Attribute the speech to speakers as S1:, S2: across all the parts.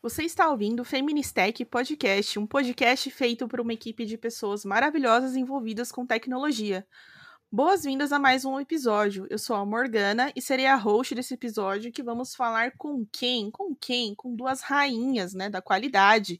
S1: Você está ouvindo o Feministech Podcast, um podcast feito por uma equipe de pessoas maravilhosas envolvidas com tecnologia. Boas-vindas a mais um episódio. Eu sou a Morgana e serei a host desse episódio que vamos falar com quem? Com quem? Com duas rainhas, né, da qualidade.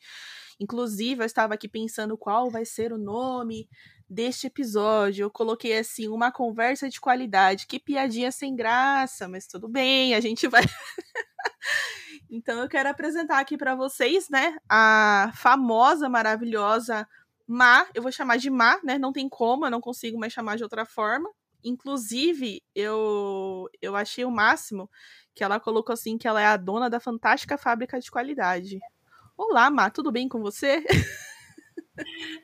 S1: Inclusive, eu estava aqui pensando qual vai ser o nome deste episódio. Eu coloquei assim, uma conversa de qualidade. Que piadinha sem graça, mas tudo bem, a gente vai Então eu quero apresentar aqui para vocês, né, a famosa, maravilhosa Má, eu vou chamar de Má, né? Não tem como, eu não consigo mais chamar de outra forma. Inclusive, eu eu achei o máximo que ela colocou assim que ela é a dona da fantástica fábrica de qualidade. Olá, Má, tudo bem com você?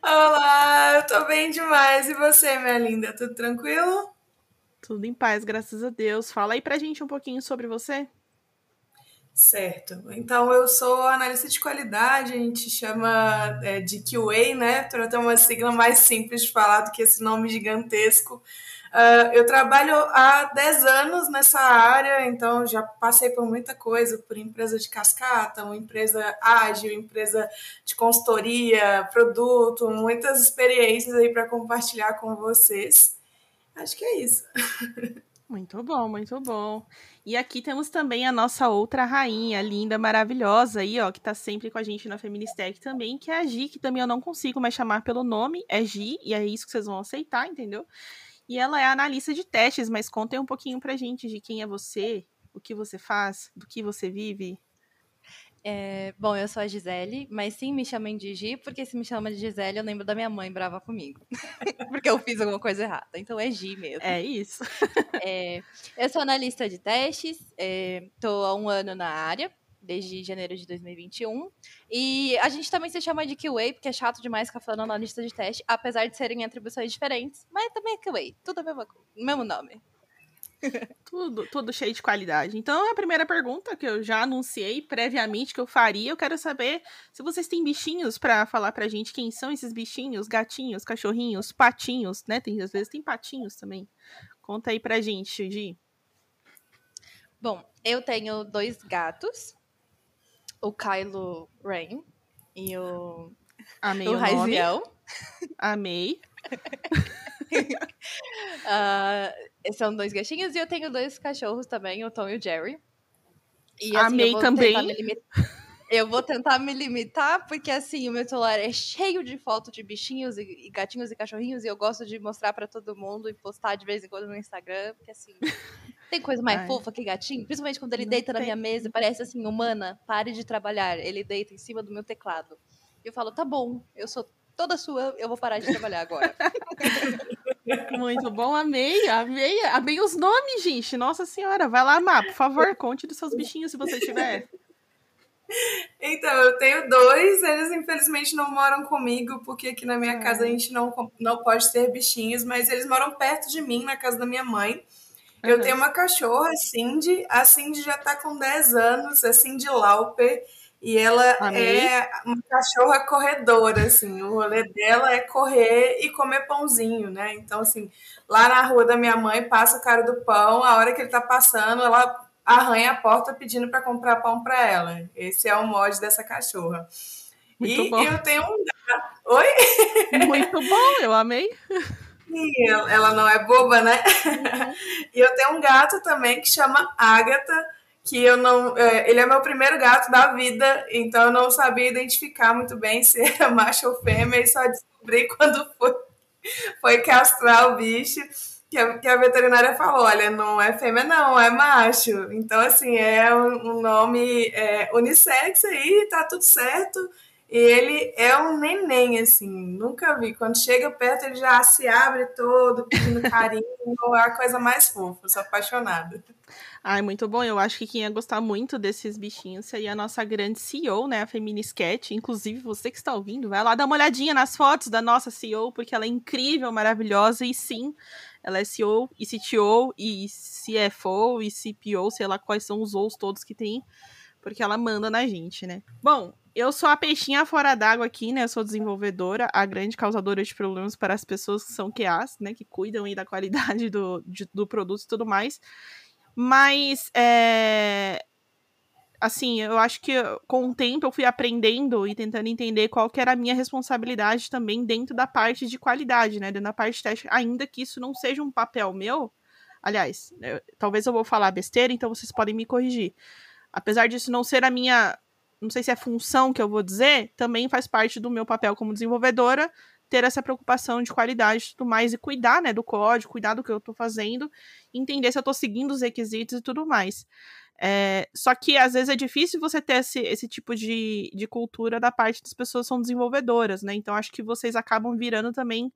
S2: Olá, eu tô bem demais. E você, minha linda? Tudo tranquilo?
S1: Tudo em paz, graças a Deus. Fala aí pra gente um pouquinho sobre você.
S2: Certo. Então, eu sou analista de qualidade, a gente chama é, de QA, né? Para ter uma sigla mais simples de falar do que esse nome gigantesco. Uh, eu trabalho há 10 anos nessa área, então já passei por muita coisa, por empresa de cascata, uma empresa ágil, empresa de consultoria, produto, muitas experiências aí para compartilhar com vocês. Acho que é isso.
S1: Muito bom, muito bom. E aqui temos também a nossa outra rainha, linda, maravilhosa aí, ó, que tá sempre com a gente na Feministec também, que é a Gi, que também eu não consigo mais chamar pelo nome, é Gi, e é isso que vocês vão aceitar, entendeu? E ela é analista de testes, mas contem um pouquinho pra gente de quem é você, o que você faz, do que você vive.
S3: É, bom, eu sou a Gisele, mas sim me chamem de Gi, porque se me chama de Gisele, eu lembro da minha mãe brava comigo. porque eu fiz alguma coisa errada. Então é Gi mesmo.
S1: É isso.
S3: é, eu sou analista de testes, estou é, há um ano na área, desde janeiro de 2021. E a gente também se chama de QA, porque é chato demais ficar falando analista de teste, apesar de serem atribuições diferentes. Mas também é QA, tudo o mesmo, mesmo nome.
S1: Tudo, tudo cheio de qualidade. Então, a primeira pergunta que eu já anunciei previamente que eu faria, eu quero saber se vocês têm bichinhos para falar pra gente quem são esses bichinhos, gatinhos, cachorrinhos, patinhos, né? Tem às vezes tem patinhos também. Conta aí pra gente, Gi.
S3: Bom, eu tenho dois gatos, o Kylo Rain e o
S1: Amei o, o
S3: Raziel.
S1: Amei.
S3: uh, são dois gatinhos e eu tenho dois cachorros também, o Tom e o Jerry.
S1: E, assim, Amei também.
S3: Eu vou tentar me limitar, porque assim, o meu celular é cheio de fotos de bichinhos e, gatinhos e cachorrinhos, e eu gosto de mostrar para todo mundo e postar de vez em quando no Instagram, porque assim, tem coisa mais Ai. fofa que gatinho, principalmente quando ele Não deita tem. na minha mesa, parece assim, humana, pare de trabalhar. Ele deita em cima do meu teclado. E eu falo, tá bom, eu sou toda sua, eu vou parar de trabalhar agora.
S1: Muito bom, amei, amei, amei os nomes, gente. Nossa senhora, vai lá, Má, por favor, conte dos seus bichinhos se você tiver.
S2: Então, eu tenho dois, eles infelizmente não moram comigo, porque aqui na minha casa a gente não, não pode ter bichinhos, mas eles moram perto de mim, na casa da minha mãe. Eu uhum. tenho uma cachorra, a Cindy. A Cindy já tá com 10 anos, a Cindy Lauper. E ela Amei. é uma cachorra corredora, assim. O rolê dela é correr e comer pãozinho, né? Então, assim, lá na rua da minha mãe, passa o cara do pão, a hora que ele tá passando, ela arranha a porta pedindo para comprar pão para ela. Esse é o mod dessa cachorra. Muito e bom. eu tenho um gato. Oi?
S1: Muito bom, eu amei.
S2: E ela não é boba, né? Uhum. E eu tenho um gato também que chama Agatha que eu não. É, ele é meu primeiro gato da vida, então eu não sabia identificar muito bem se era macho ou fêmea, e só descobri quando foi, foi castrar o bicho. Que a, que a veterinária falou: olha, não é fêmea, não, é macho. Então, assim, é um, um nome é, unissex aí, tá tudo certo. E ele é um neném, assim, nunca vi. Quando chega perto, ele já se abre todo, pedindo carinho, é a coisa mais fofa, sou apaixonada.
S1: Ai, muito bom. Eu acho que quem ia gostar muito desses bichinhos seria a nossa grande CEO, né? A Feminiscat. Inclusive, você que está ouvindo, vai lá dar uma olhadinha nas fotos da nossa CEO, porque ela é incrível, maravilhosa. E sim, ela é CEO e CTO e CFO e CPO, sei lá quais são os O's todos que tem, porque ela manda na gente, né? Bom, eu sou a peixinha fora d'água aqui, né? Eu sou desenvolvedora, a grande causadora de problemas para as pessoas que são QAs, né? Que cuidam aí da qualidade do, de, do produto e tudo mais. Mas, é, assim, eu acho que com o tempo eu fui aprendendo e tentando entender qual que era a minha responsabilidade também dentro da parte de qualidade, né? Dentro da parte teste, ainda que isso não seja um papel meu. Aliás, eu, talvez eu vou falar besteira, então vocês podem me corrigir. Apesar disso não ser a minha não sei se é função que eu vou dizer, também faz parte do meu papel como desenvolvedora ter essa preocupação de qualidade e tudo mais, e cuidar, né, do código, cuidar do que eu estou fazendo, entender se eu estou seguindo os requisitos e tudo mais. É, só que às vezes é difícil você ter esse, esse tipo de, de cultura da parte das pessoas que são desenvolvedoras, né? Então acho que vocês acabam virando também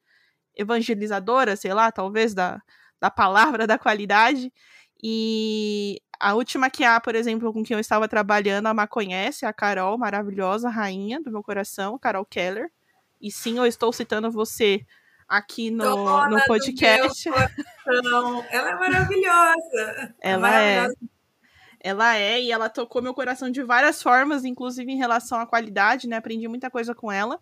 S1: evangelizadoras, sei lá, talvez, da, da palavra da qualidade. E a última que há, por exemplo, com quem eu estava trabalhando, a Má conhece, a Carol, maravilhosa, rainha do meu coração, Carol Keller. E sim, eu estou citando você aqui no, no podcast.
S2: Ela é maravilhosa.
S1: É ela é. Maravilhosa. é. Ela é, e ela tocou meu coração de várias formas, inclusive em relação à qualidade, né? Aprendi muita coisa com ela.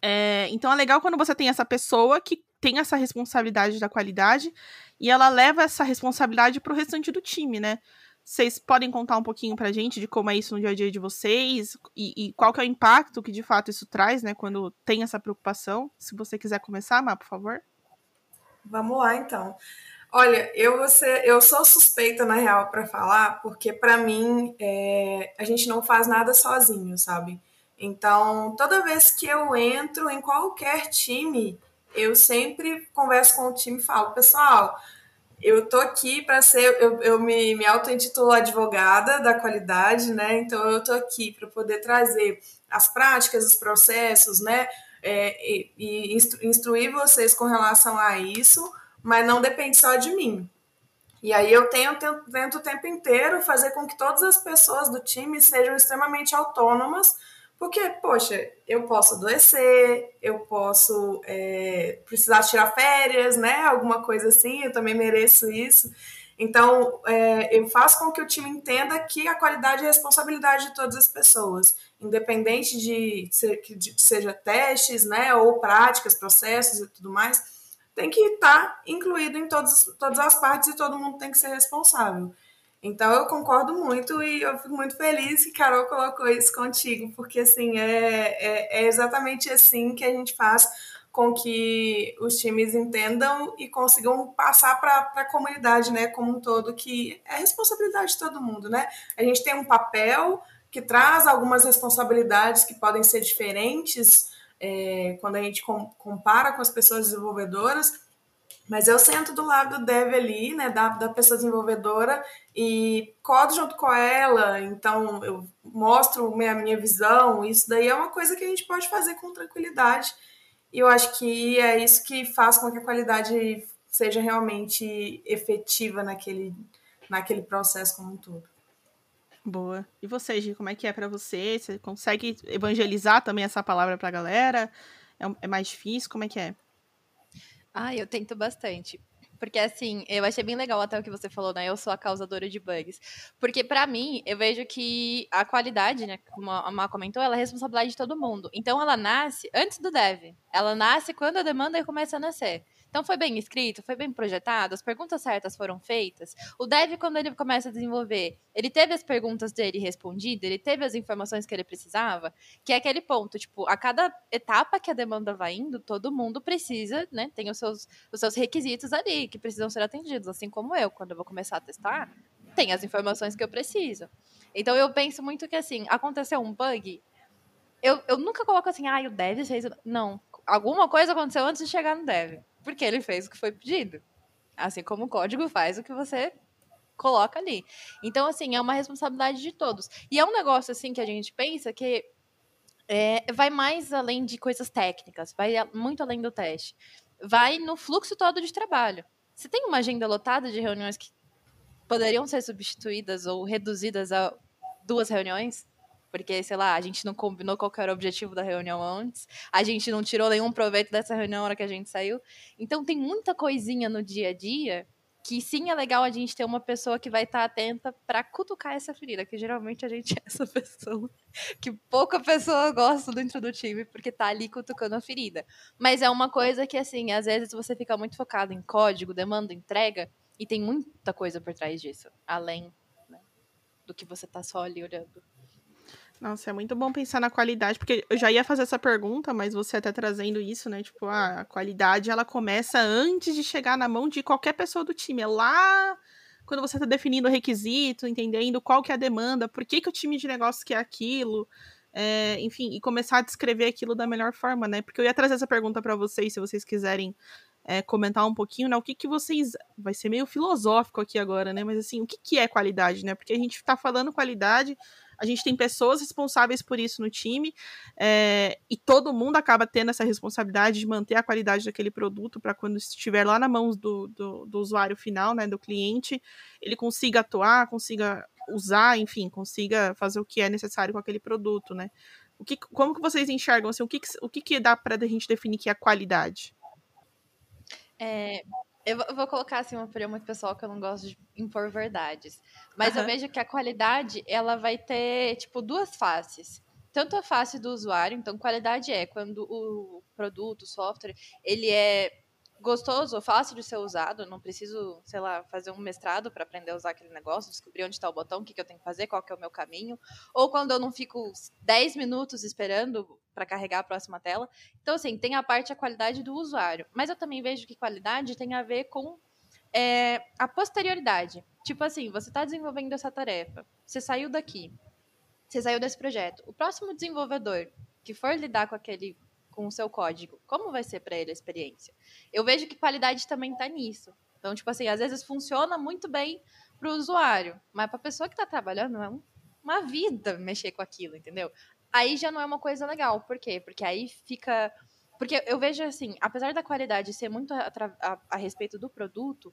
S1: É, então é legal quando você tem essa pessoa que tem essa responsabilidade da qualidade e ela leva essa responsabilidade para o restante do time, né? Vocês podem contar um pouquinho pra gente de como é isso no dia a dia de vocês e, e, qual que é o impacto que de fato isso traz, né, quando tem essa preocupação? Se você quiser começar, Má, por favor.
S2: Vamos lá, então. Olha, eu, você, eu sou suspeita, na real, para falar, porque para mim é, a gente não faz nada sozinho, sabe? Então, toda vez que eu entro em qualquer time, eu sempre converso com o time e falo, pessoal, eu tô aqui para ser, eu, eu me, me auto-intitulo advogada da qualidade, né? Então eu tô aqui para poder trazer as práticas, os processos, né? É, e, e instru, instruir vocês com relação a isso, mas não depende só de mim. E aí eu tenho, tento o tempo inteiro fazer com que todas as pessoas do time sejam extremamente autônomas porque, poxa, eu posso adoecer, eu posso é, precisar tirar férias, né? Alguma coisa assim, eu também mereço isso. Então, é, eu faço com que o time entenda que a qualidade é responsabilidade de todas as pessoas, independente de, de seja testes, né, ou práticas, processos e tudo mais, tem que estar incluído em todos, todas as partes e todo mundo tem que ser responsável. Então eu concordo muito e eu fico muito feliz que Carol colocou isso contigo, porque assim é, é, é exatamente assim que a gente faz com que os times entendam e consigam passar para a comunidade, né, como um todo, que é responsabilidade de todo mundo, né? A gente tem um papel que traz algumas responsabilidades que podem ser diferentes é, quando a gente com, compara com as pessoas desenvolvedoras, mas eu sento do lado do dev ali, né, da, da pessoa desenvolvedora, e codo junto com ela, então eu mostro minha, minha visão. Isso daí é uma coisa que a gente pode fazer com tranquilidade. E eu acho que é isso que faz com que a qualidade seja realmente efetiva naquele, naquele processo como um todo.
S1: Boa. E você, Gi, como é que é para você? Você consegue evangelizar também essa palavra para a galera? É, é mais difícil? Como é que é?
S3: Ah, eu tento bastante. Porque, assim, eu achei bem legal até o que você falou, né? Eu sou a causadora de bugs. Porque, para mim, eu vejo que a qualidade, né? Como a Má comentou, ela é responsabilidade de todo mundo. Então, ela nasce antes do dev. Ela nasce quando a demanda começa a nascer. Então foi bem escrito, foi bem projetado, as perguntas certas foram feitas. O dev, quando ele começa a desenvolver, ele teve as perguntas dele respondidas, ele teve as informações que ele precisava, que é aquele ponto, tipo, a cada etapa que a demanda vai indo, todo mundo precisa, né, tem os seus, os seus requisitos ali, que precisam ser atendidos, assim como eu, quando eu vou começar a testar, tem as informações que eu preciso. Então eu penso muito que, assim, aconteceu um bug, eu, eu nunca coloco assim, ah, o dev fez... Não, alguma coisa aconteceu antes de chegar no dev porque ele fez o que foi pedido. Assim como o código faz o que você coloca ali. Então, assim, é uma responsabilidade de todos. E é um negócio, assim, que a gente pensa que é, vai mais além de coisas técnicas, vai muito além do teste. Vai no fluxo todo de trabalho. Você tem uma agenda lotada de reuniões que poderiam ser substituídas ou reduzidas a duas reuniões? Porque, sei lá, a gente não combinou qual era o objetivo da reunião antes, a gente não tirou nenhum proveito dessa reunião na hora que a gente saiu. Então tem muita coisinha no dia a dia que sim é legal a gente ter uma pessoa que vai estar tá atenta para cutucar essa ferida, que geralmente a gente é essa pessoa que pouca pessoa gosta dentro do time porque tá ali cutucando a ferida. Mas é uma coisa que assim, às vezes você fica muito focado em código, demanda, entrega e tem muita coisa por trás disso, além né, do que você tá só ali olhando.
S1: Nossa, é muito bom pensar na qualidade, porque eu já ia fazer essa pergunta, mas você até trazendo isso, né? Tipo, a qualidade ela começa antes de chegar na mão de qualquer pessoa do time. É lá quando você está definindo o requisito, entendendo qual que é a demanda, por que, que o time de negócios quer aquilo, é, enfim, e começar a descrever aquilo da melhor forma, né? Porque eu ia trazer essa pergunta para vocês, se vocês quiserem é, comentar um pouquinho, né? O que, que vocês. Vai ser meio filosófico aqui agora, né? Mas assim, o que, que é qualidade, né? Porque a gente está falando qualidade a gente tem pessoas responsáveis por isso no time, é, e todo mundo acaba tendo essa responsabilidade de manter a qualidade daquele produto para quando estiver lá na mão do, do, do, usuário final, né, do cliente, ele consiga atuar, consiga usar, enfim, consiga fazer o que é necessário com aquele produto, né? O que, como que vocês enxergam, assim, o que, o que, que dá para a gente definir que é a qualidade?
S3: É, eu vou colocar assim uma opinião muito pessoal que eu não gosto de impor verdades. Mas uhum. eu vejo que a qualidade, ela vai ter, tipo, duas faces. Tanto a face do usuário, então qualidade é quando o produto, o software, ele é gostoso, fácil de ser usado, não preciso, sei lá, fazer um mestrado para aprender a usar aquele negócio, descobrir onde está o botão, o que, que eu tenho que fazer, qual que é o meu caminho. Ou quando eu não fico 10 minutos esperando para carregar a próxima tela. Então, assim, tem a parte, a qualidade do usuário. Mas eu também vejo que qualidade tem a ver com é, a posterioridade. Tipo assim, você está desenvolvendo essa tarefa, você saiu daqui, você saiu desse projeto. O próximo desenvolvedor que for lidar com aquele com o seu código, como vai ser para ele a experiência? Eu vejo que qualidade também está nisso. Então, tipo assim, às vezes funciona muito bem para o usuário, mas para a pessoa que está trabalhando é uma vida mexer com aquilo, entendeu? Aí já não é uma coisa legal. Por quê? Porque aí fica. Porque eu vejo assim, apesar da qualidade ser muito a, a, a respeito do produto,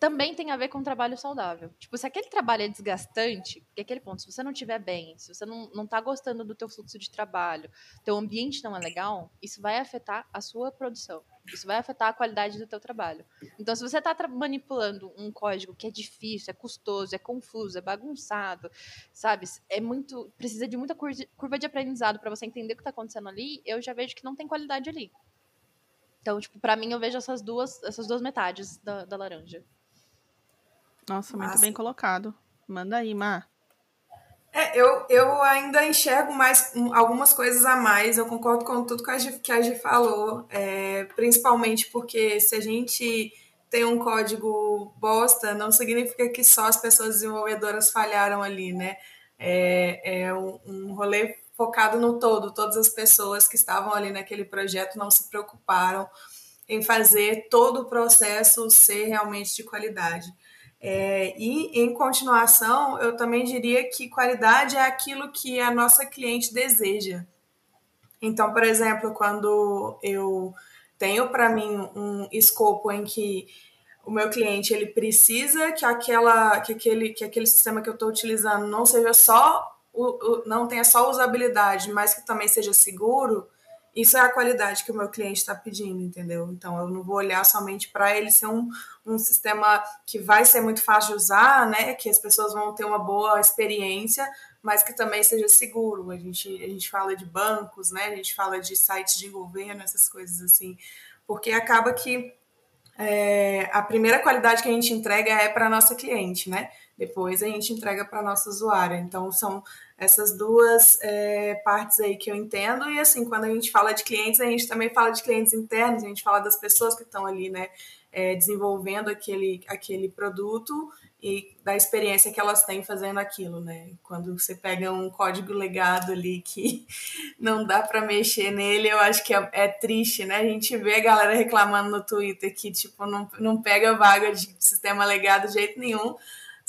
S3: também tem a ver com trabalho saudável. Tipo, se aquele trabalho é desgastante, que é aquele ponto, se você não estiver bem, se você não, não tá gostando do teu fluxo de trabalho, teu ambiente não é legal, isso vai afetar a sua produção. Isso vai afetar a qualidade do teu trabalho. Então, se você está manipulando um código que é difícil, é custoso, é confuso, é bagunçado, sabe? É muito, precisa de muita curva de aprendizado para você entender o que está acontecendo ali, eu já vejo que não tem qualidade ali. Então, tipo, para mim eu vejo essas duas, essas duas metades da, da laranja.
S1: Nossa, muito bem colocado. Manda aí, Mar.
S2: É, eu, eu ainda enxergo mais algumas coisas a mais. Eu concordo com tudo que a Gi, que a Gi falou, é, principalmente porque se a gente tem um código bosta, não significa que só as pessoas desenvolvedoras falharam ali, né? É, é um, um rolê focado no todo. Todas as pessoas que estavam ali naquele projeto não se preocuparam em fazer todo o processo ser realmente de qualidade. É, e, em continuação, eu também diria que qualidade é aquilo que a nossa cliente deseja. Então, por exemplo, quando eu tenho para mim um escopo em que o meu cliente ele precisa que aquela que aquele que aquele sistema que eu estou utilizando não seja só o, o, não tenha só usabilidade, mas que também seja seguro, isso é a qualidade que o meu cliente está pedindo, entendeu? Então eu não vou olhar somente para ele ser um, um sistema que vai ser muito fácil de usar, né? Que as pessoas vão ter uma boa experiência, mas que também seja seguro. A gente, a gente fala de bancos, né? A gente fala de sites de governo, essas coisas assim, porque acaba que é, a primeira qualidade que a gente entrega é para nossa cliente, né? Depois a gente entrega para nossa usuária. Então são essas duas é, partes aí que eu entendo. E assim, quando a gente fala de clientes, a gente também fala de clientes internos, a gente fala das pessoas que estão ali, né, é, desenvolvendo aquele, aquele produto e da experiência que elas têm fazendo aquilo, né? Quando você pega um código legado ali que não dá para mexer nele, eu acho que é, é, triste, né? A gente vê a galera reclamando no Twitter que, tipo, não, não pega vaga de sistema legado de jeito nenhum,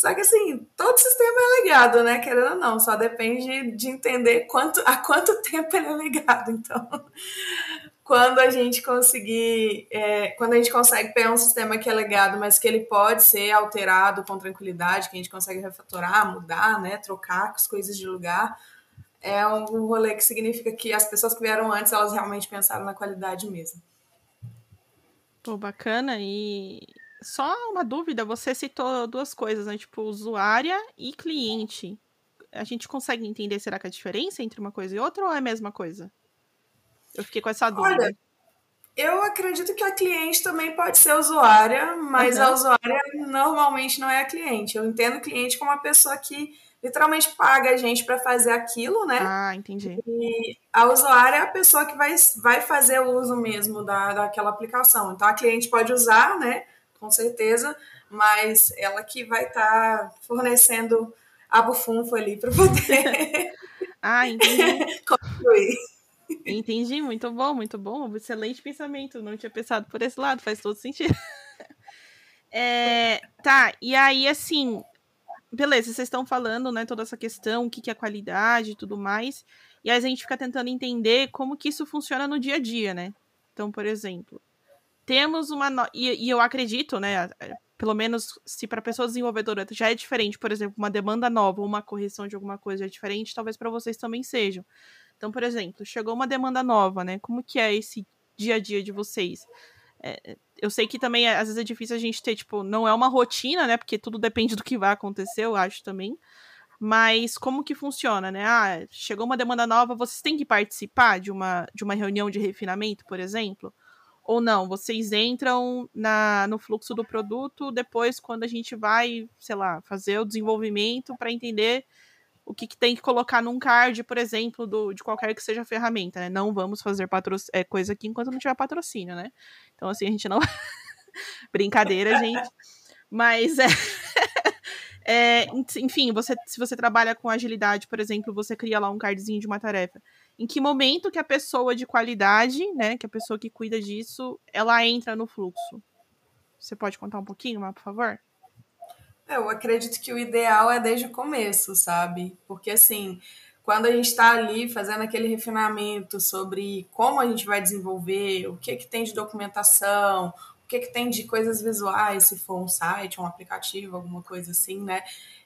S2: só que assim, todo sistema é legado, né? Querendo ou não, só depende de entender quanto, há quanto tempo ele é legado. Então, quando a gente conseguir, é, quando a gente consegue pegar um sistema que é legado, mas que ele pode ser alterado com tranquilidade, que a gente consegue refatorar, mudar, né? Trocar as coisas de lugar, é um rolê que significa que as pessoas que vieram antes, elas realmente pensaram na qualidade mesmo.
S1: Pô, bacana. E só uma dúvida, você citou duas coisas, né? Tipo, usuária e cliente. A gente consegue entender, será que a diferença entre uma coisa e outra ou é a mesma coisa? Eu fiquei com essa dúvida. Olha,
S2: eu acredito que a cliente também pode ser usuária, mas uhum. a usuária normalmente não é a cliente. Eu entendo cliente como uma pessoa que literalmente paga a gente para fazer aquilo, né?
S1: Ah, entendi.
S2: E a usuária é a pessoa que vai, vai fazer o uso mesmo da, daquela aplicação. Então a cliente pode usar, né? Com certeza, mas ela que vai estar tá fornecendo a bufunfa ali para poder.
S1: ah, entendi. construir. Entendi, muito bom, muito bom. Excelente pensamento. Não tinha pensado por esse lado, faz todo sentido. É, tá, e aí, assim, beleza, vocês estão falando, né, toda essa questão, o que, que é qualidade e tudo mais, e aí a gente fica tentando entender como que isso funciona no dia a dia, né? Então, por exemplo, temos uma. No... E, e, eu acredito, né? Pelo menos se para pessoa desenvolvedora já é diferente, por exemplo, uma demanda nova ou uma correção de alguma coisa é diferente, talvez para vocês também sejam. Então, por exemplo, chegou uma demanda nova, né? Como que é esse dia a dia de vocês? É, eu sei que também às vezes é difícil a gente ter, tipo, não é uma rotina, né? Porque tudo depende do que vai acontecer, eu acho também. Mas como que funciona, né? Ah, chegou uma demanda nova, vocês têm que participar de uma, de uma reunião de refinamento, por exemplo? Ou não? Vocês entram na, no fluxo do produto depois, quando a gente vai, sei lá, fazer o desenvolvimento para entender o que, que, tem que colocar num card, por exemplo, do, de qualquer que seja a ferramenta, né? Não vamos fazer é, coisa aqui enquanto não tiver patrocínio, né? Então, assim, a gente não. Brincadeira, gente. Mas é. é. enfim, você, se você trabalha com agilidade, por exemplo, você cria lá um cardzinho de uma tarefa. Em que momento que a pessoa de qualidade, né? Que a pessoa que cuida disso, ela entra no fluxo? Você pode contar um pouquinho, por favor?
S2: É, eu acredito que o ideal é desde o começo, sabe? Porque assim, quando a gente está ali fazendo aquele refinamento sobre como a gente vai desenvolver, o que que tem de documentação, o que que tem de coisas visuais, se for um site, um aplicativo, alguma coisa assim, né?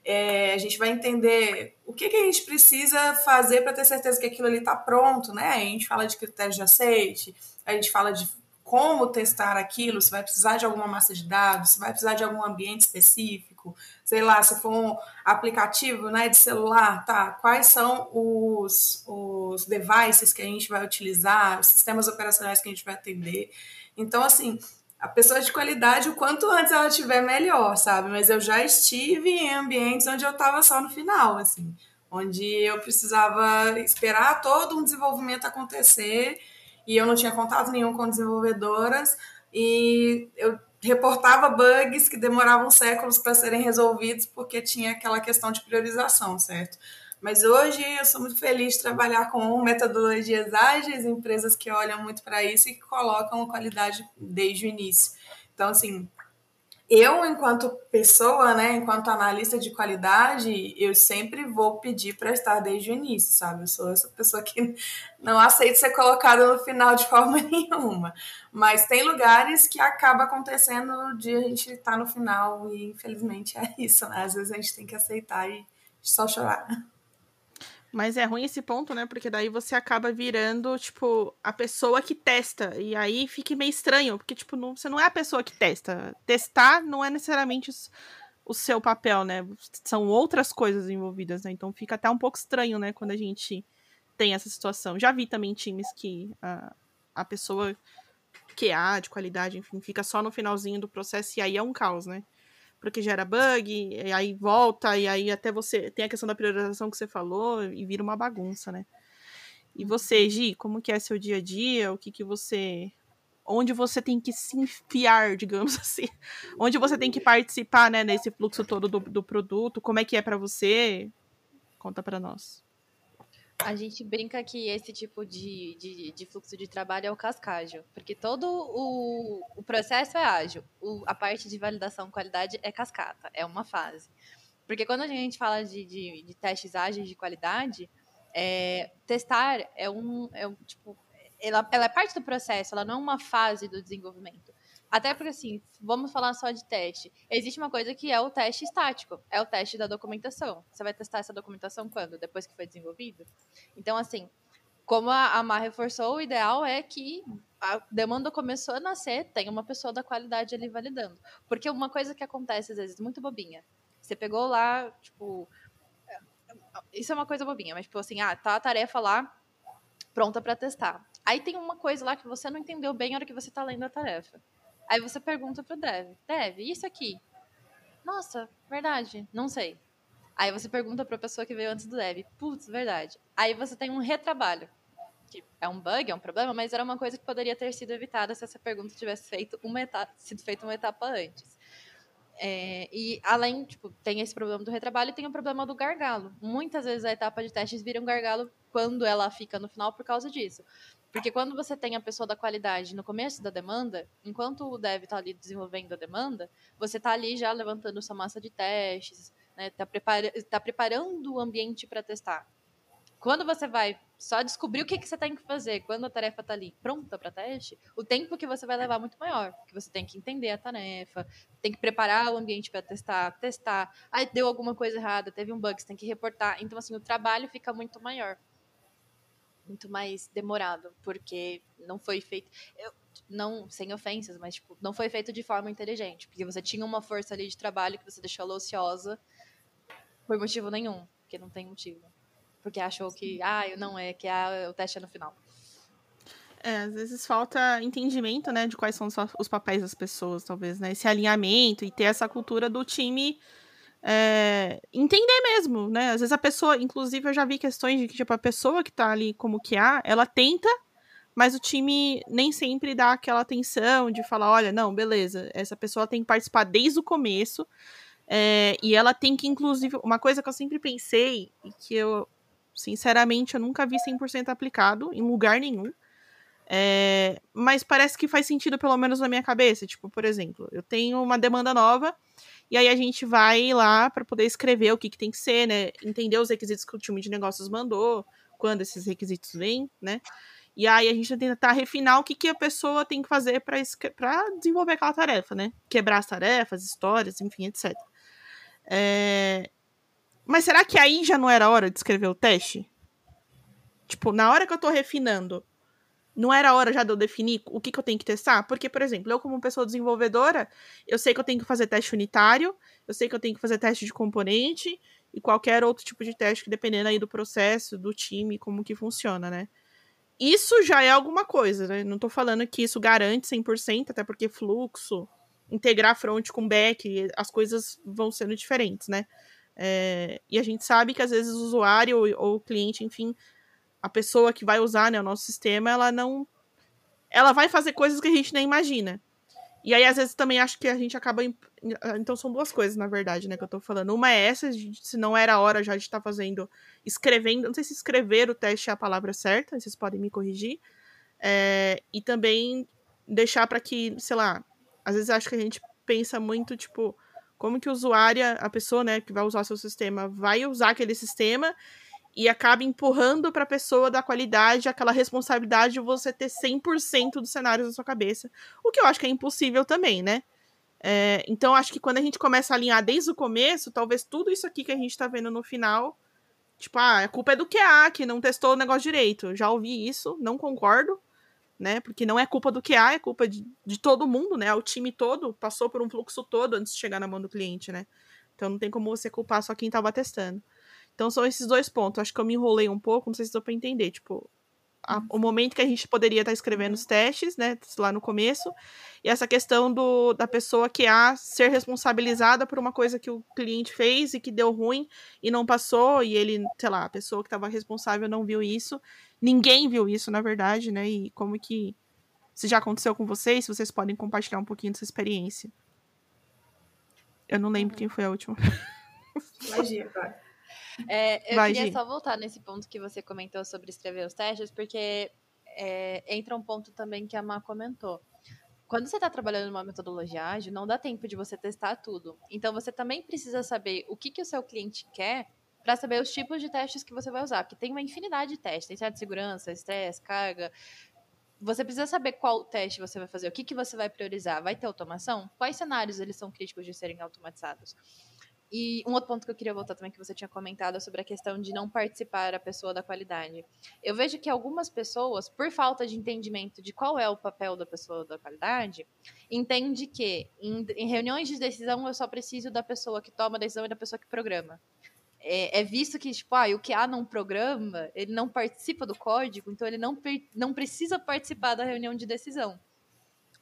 S2: É, a gente vai entender o que, que a gente precisa fazer para ter certeza que aquilo ali está pronto, né? A gente fala de critérios de aceite, a gente fala de como testar aquilo, se vai precisar de alguma massa de dados, se vai precisar de algum ambiente específico, sei lá, se for um aplicativo né, de celular, tá? Quais são os, os devices que a gente vai utilizar, os sistemas operacionais que a gente vai atender. Então, assim, a pessoa de qualidade, o quanto antes ela tiver, melhor, sabe? Mas eu já estive em ambientes onde eu estava só no final, assim, onde eu precisava esperar todo um desenvolvimento acontecer e eu não tinha contato nenhum com desenvolvedoras e eu reportava bugs que demoravam séculos para serem resolvidos porque tinha aquela questão de priorização, certo? Mas hoje eu sou muito feliz de trabalhar com metodologias ágeis, empresas que olham muito para isso e que colocam qualidade desde o início. Então, assim, eu, enquanto pessoa, né, enquanto analista de qualidade, eu sempre vou pedir para estar desde o início, sabe? Eu sou essa pessoa que não aceita ser colocada no final de forma nenhuma. Mas tem lugares que acaba acontecendo de a gente estar tá no final e infelizmente é isso, né? Às vezes a gente tem que aceitar e só chorar.
S1: Mas é ruim esse ponto, né? Porque daí você acaba virando, tipo, a pessoa que testa. E aí fica meio estranho, porque, tipo, não, você não é a pessoa que testa. Testar não é necessariamente o seu papel, né? São outras coisas envolvidas, né? Então fica até um pouco estranho, né? Quando a gente tem essa situação. Já vi também times que a, a pessoa que há de qualidade, enfim, fica só no finalzinho do processo e aí é um caos, né? Porque gera bug, e aí volta, e aí até você tem a questão da priorização que você falou, e vira uma bagunça, né? E uhum. você, Gi, como que é seu dia a dia? O que que você onde você tem que se enfiar, digamos assim, onde você tem que participar, né, nesse fluxo todo do, do produto, como é que é para você? Conta para nós.
S3: A gente brinca que esse tipo de, de, de, fluxo de trabalho é o cascágio, porque todo o, o processo é ágil, o, a parte de validação qualidade é cascata, é uma fase. Porque quando a gente fala de, de, de testes ágeis de qualidade, é, testar é um, é um tipo, ela, ela é parte do processo, ela não é uma fase do desenvolvimento. Até porque, assim, vamos falar só de teste. Existe uma coisa que é o teste estático, é o teste da documentação. Você vai testar essa documentação quando? Depois que foi desenvolvido? Então, assim, como a Mar reforçou, o ideal é que a demanda começou a nascer, tem uma pessoa da qualidade ali validando. Porque uma coisa que acontece às vezes, muito bobinha. Você pegou lá, tipo. Isso é uma coisa bobinha, mas tipo assim, ah, tá a tarefa lá pronta para testar. Aí tem uma coisa lá que você não entendeu bem na hora que você tá lendo a tarefa. Aí você pergunta pro Dev, Dev, isso aqui? Nossa, verdade, não sei. Aí você pergunta pra pessoa que veio antes do Dev, putz, verdade. Aí você tem um retrabalho que é um bug, é um problema, mas era uma coisa que poderia ter sido evitada se essa pergunta tivesse feito uma etapa, sido feita uma etapa antes. É, e além, tipo, tem esse problema do retrabalho e tem o problema do gargalo. Muitas vezes a etapa de testes vira um gargalo quando ela fica no final por causa disso. Porque quando você tem a pessoa da qualidade no começo da demanda, enquanto o dev está ali desenvolvendo a demanda, você está ali já levantando sua massa de testes, né? Tá, prepara tá preparando o ambiente para testar. Quando você vai só descobrir o que, que você tem que fazer, quando a tarefa está ali pronta para teste, o tempo que você vai levar é muito maior. Porque você tem que entender a tarefa, tem que preparar o ambiente para testar, testar. Aí deu alguma coisa errada, teve um bug, você tem que reportar. Então, assim, o trabalho fica muito maior. Muito mais demorado, porque não foi feito. Eu, não, sem ofensas, mas tipo, não foi feito de forma inteligente. Porque você tinha uma força ali de trabalho que você deixou ela ociosa por motivo nenhum, porque não tem motivo porque achou que, ah, não é, que ah, o teste é no final.
S1: É, às vezes falta entendimento, né, de quais são os papéis das pessoas, talvez, né, esse alinhamento e ter essa cultura do time é, entender mesmo, né, às vezes a pessoa, inclusive eu já vi questões de que, tipo, a pessoa que tá ali como que há, ela tenta, mas o time nem sempre dá aquela atenção de falar, olha, não, beleza, essa pessoa tem que participar desde o começo, é, e ela tem que, inclusive, uma coisa que eu sempre pensei, e que eu Sinceramente, eu nunca vi 100% aplicado em lugar nenhum. É, mas parece que faz sentido, pelo menos na minha cabeça. Tipo, por exemplo, eu tenho uma demanda nova, e aí a gente vai lá para poder escrever o que, que tem que ser, né? Entender os requisitos que o time de negócios mandou, quando esses requisitos vêm, né? E aí a gente tentar refinar o que, que a pessoa tem que fazer para desenvolver aquela tarefa, né? Quebrar as tarefas, histórias, enfim, etc. É, mas será que aí já não era hora de escrever o teste? Tipo, na hora que eu tô refinando, não era hora já de eu definir o que, que eu tenho que testar? Porque, por exemplo, eu, como pessoa desenvolvedora, eu sei que eu tenho que fazer teste unitário, eu sei que eu tenho que fazer teste de componente e qualquer outro tipo de teste, dependendo aí do processo, do time, como que funciona, né? Isso já é alguma coisa, né? Não tô falando que isso garante 100%, até porque fluxo, integrar front com back, as coisas vão sendo diferentes, né? É, e a gente sabe que às vezes o usuário ou, ou, o cliente, enfim, a pessoa que vai usar né, o nosso sistema, ela não. Ela vai fazer coisas que a gente nem imagina. E aí, às vezes, também acho que a gente acaba. Então, são duas coisas, na verdade, né, que eu tô falando. Uma é essa, se não era hora já de estar tá fazendo. Escrevendo. Não sei se escrever o teste é a palavra certa, vocês podem me corrigir. É, e também deixar para que, sei lá, às vezes acho que a gente pensa muito, tipo, como que o usuário, a pessoa, né, que vai usar o seu sistema, vai usar aquele sistema e acaba empurrando para a pessoa da qualidade aquela responsabilidade de você ter 100% dos cenários na sua cabeça, o que eu acho que é impossível também, né? É, então, acho que quando a gente começa a alinhar desde o começo, talvez tudo isso aqui que a gente está vendo no final, tipo, ah, a culpa é do QA, que não testou o negócio direito. Já ouvi isso, não concordo né? Porque não é culpa do QA, é culpa de, de todo mundo, né? O time todo passou por um fluxo todo antes de chegar na mão do cliente, né? Então não tem como você culpar só quem estava testando. Então são esses dois pontos. Acho que eu me enrolei um pouco, não sei se deu para entender. Tipo, a, o momento que a gente poderia estar tá escrevendo os testes, né, lá no começo, e essa questão do, da pessoa que há ser responsabilizada por uma coisa que o cliente fez e que deu ruim e não passou, e ele, sei lá, a pessoa que estava responsável não viu isso. Ninguém viu isso, na verdade, né? E como que. Se já aconteceu com vocês, se vocês podem compartilhar um pouquinho dessa experiência. Eu não lembro quem foi a última.
S2: Imagina, vai.
S3: É, eu Vai, queria Gi. só voltar nesse ponto que você comentou sobre escrever os testes, porque é, entra um ponto também que a Má comentou. Quando você está trabalhando numa metodologia ágil, não dá tempo de você testar tudo. Então, você também precisa saber o que, que o seu cliente quer para saber os tipos de testes que você vai usar. Porque tem uma infinidade de testes. Tem certo segurança, estresse, carga. Você precisa saber qual teste você vai fazer, o que, que você vai priorizar. Vai ter automação? Quais cenários eles são críticos de serem automatizados? E um outro ponto que eu queria voltar também, que você tinha comentado, sobre a questão de não participar a pessoa da qualidade. Eu vejo que algumas pessoas, por falta de entendimento de qual é o papel da pessoa da qualidade, entende que em, em reuniões de decisão eu só preciso da pessoa que toma a decisão e da pessoa que programa. É, é, visto que, tipo, ah, o que há não programa, ele não participa do código, então ele não, não precisa participar da reunião de decisão.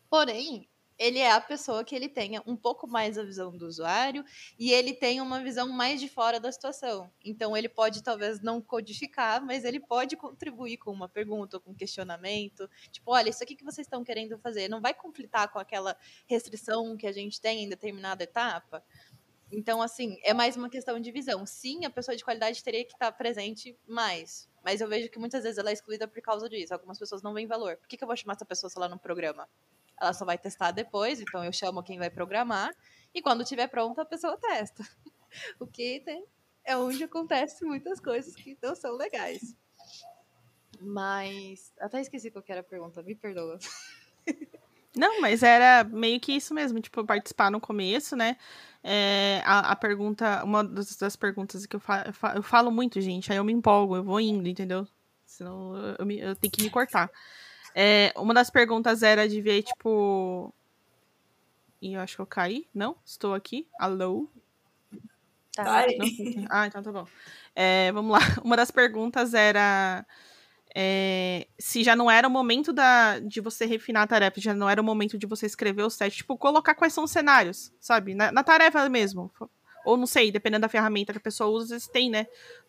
S3: Porém, ele é a pessoa que ele tenha um pouco mais a visão do usuário e ele tem uma visão mais de fora da situação. Então ele pode talvez não codificar, mas ele pode contribuir com uma pergunta, com um questionamento, tipo, olha, isso aqui que vocês estão querendo fazer não vai conflitar com aquela restrição que a gente tem em determinada etapa. Então, assim, é mais uma questão de visão. Sim, a pessoa de qualidade teria que estar presente mais. Mas eu vejo que muitas vezes ela é excluída por causa disso. Algumas pessoas não veem valor. Por que, que eu vou chamar essa pessoa, sei lá, no programa? Ela só vai testar depois, então eu chamo quem vai programar. E quando tiver pronto, a pessoa testa. O que tem, é onde acontece muitas coisas que não são legais. Mas. Até esqueci qual era a pergunta, me perdoa.
S1: Não, mas era meio que isso mesmo, tipo, participar no começo, né? É, a, a, pergunta, uma das, das perguntas que eu falo, eu falo, muito, gente, aí eu me empolgo, eu vou indo, entendeu? Senão eu, eu, me, eu tenho que me cortar. É, uma das perguntas era de ver, tipo. E eu acho que eu caí. Não? Estou aqui. Alô?
S2: Tá. Não,
S1: ah, então tá bom. É, vamos lá. Uma das perguntas era. É, se já não era o momento da, de você refinar a tarefa, já não era o momento de você escrever os testes, tipo, colocar quais são os cenários, sabe? Na, na tarefa mesmo. Ou não sei, dependendo da ferramenta que a pessoa usa, vocês têm, né?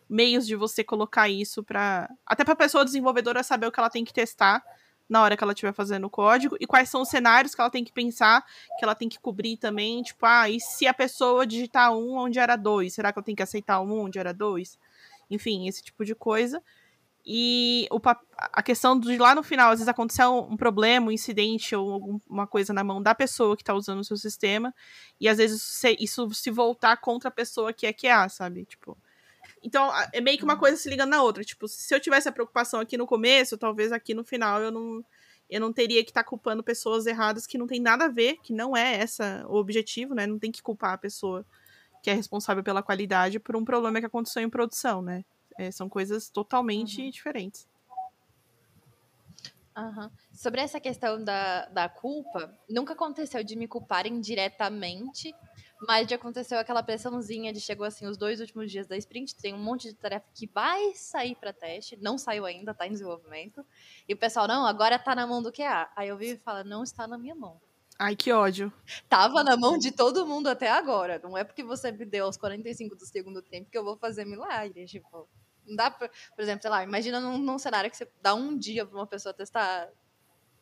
S1: Meios de você colocar isso para Até pra pessoa desenvolvedora saber o que ela tem que testar na hora que ela estiver fazendo o código e quais são os cenários que ela tem que pensar, que ela tem que cobrir também, tipo, ah, e se a pessoa digitar um onde era dois, será que eu tenho que aceitar um onde era dois? Enfim, esse tipo de coisa. E o, a questão de lá no final, às vezes aconteceu um problema, um incidente ou alguma coisa na mão da pessoa que está usando o seu sistema, e às vezes isso se voltar contra a pessoa que é QA, sabe? Tipo, então, é meio que uma coisa se liga na outra. Tipo, se eu tivesse a preocupação aqui no começo, talvez aqui no final eu não, eu não teria que estar tá culpando pessoas erradas que não tem nada a ver, que não é essa o objetivo, né? Não tem que culpar a pessoa que é responsável pela qualidade por um problema que aconteceu em produção, né? É, são coisas totalmente uhum. diferentes.
S3: Uhum. Sobre essa questão da, da culpa, nunca aconteceu de me culparem diretamente mas já aconteceu aquela pressãozinha de chegou assim os dois últimos dias da sprint, tem um monte de tarefa que vai sair para teste, não saiu ainda, tá em desenvolvimento. E o pessoal, não, agora tá na mão do QA. Aí eu vi e fala, não está na minha mão.
S1: Ai, que ódio.
S3: Tava na mão de todo mundo até agora. Não é porque você me deu aos 45 do segundo tempo que eu vou fazer milagre. Tipo, não dá pra, por exemplo, sei lá, imagina num, num cenário que você dá um dia pra uma pessoa testar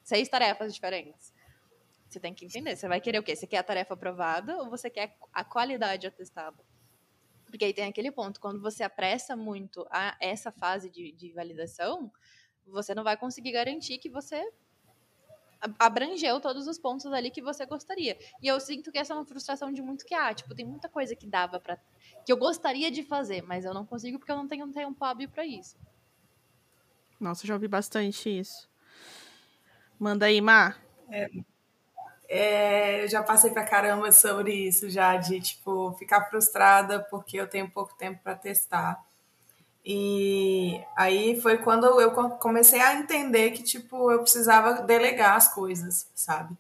S3: seis tarefas diferentes. Você tem que entender. Você vai querer o quê? Você quer a tarefa aprovada ou você quer a qualidade atestada? Porque aí tem aquele ponto, quando você apressa muito a essa fase de, de validação, você não vai conseguir garantir que você abrangeu todos os pontos ali que você gostaria. E eu sinto que essa é uma frustração de muito que há, tipo, tem muita coisa que dava para que eu gostaria de fazer, mas eu não consigo porque eu não tenho um tempo hábil para isso.
S1: Nossa, já ouvi bastante isso. Manda aí, Mar.
S2: É, é, eu já passei pra caramba sobre isso, já de tipo ficar frustrada porque eu tenho pouco tempo para testar. E aí foi quando eu comecei a entender que tipo eu precisava delegar as coisas, sabe?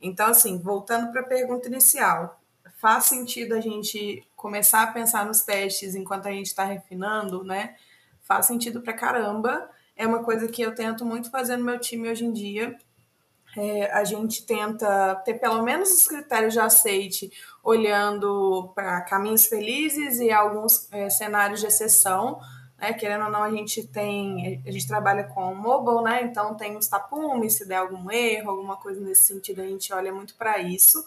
S2: Então assim, voltando para a pergunta inicial, faz sentido a gente começar a pensar nos testes enquanto a gente está refinando, né? Faz sentido pra caramba. É uma coisa que eu tento muito fazer no meu time hoje em dia é, a gente tenta ter pelo menos os critérios de aceite olhando para caminhos felizes e alguns é, cenários de exceção. Né? Querendo ou não, a gente tem, a gente trabalha com mobile, né? Então tem os tapumes, se der algum erro, alguma coisa nesse sentido, a gente olha muito para isso.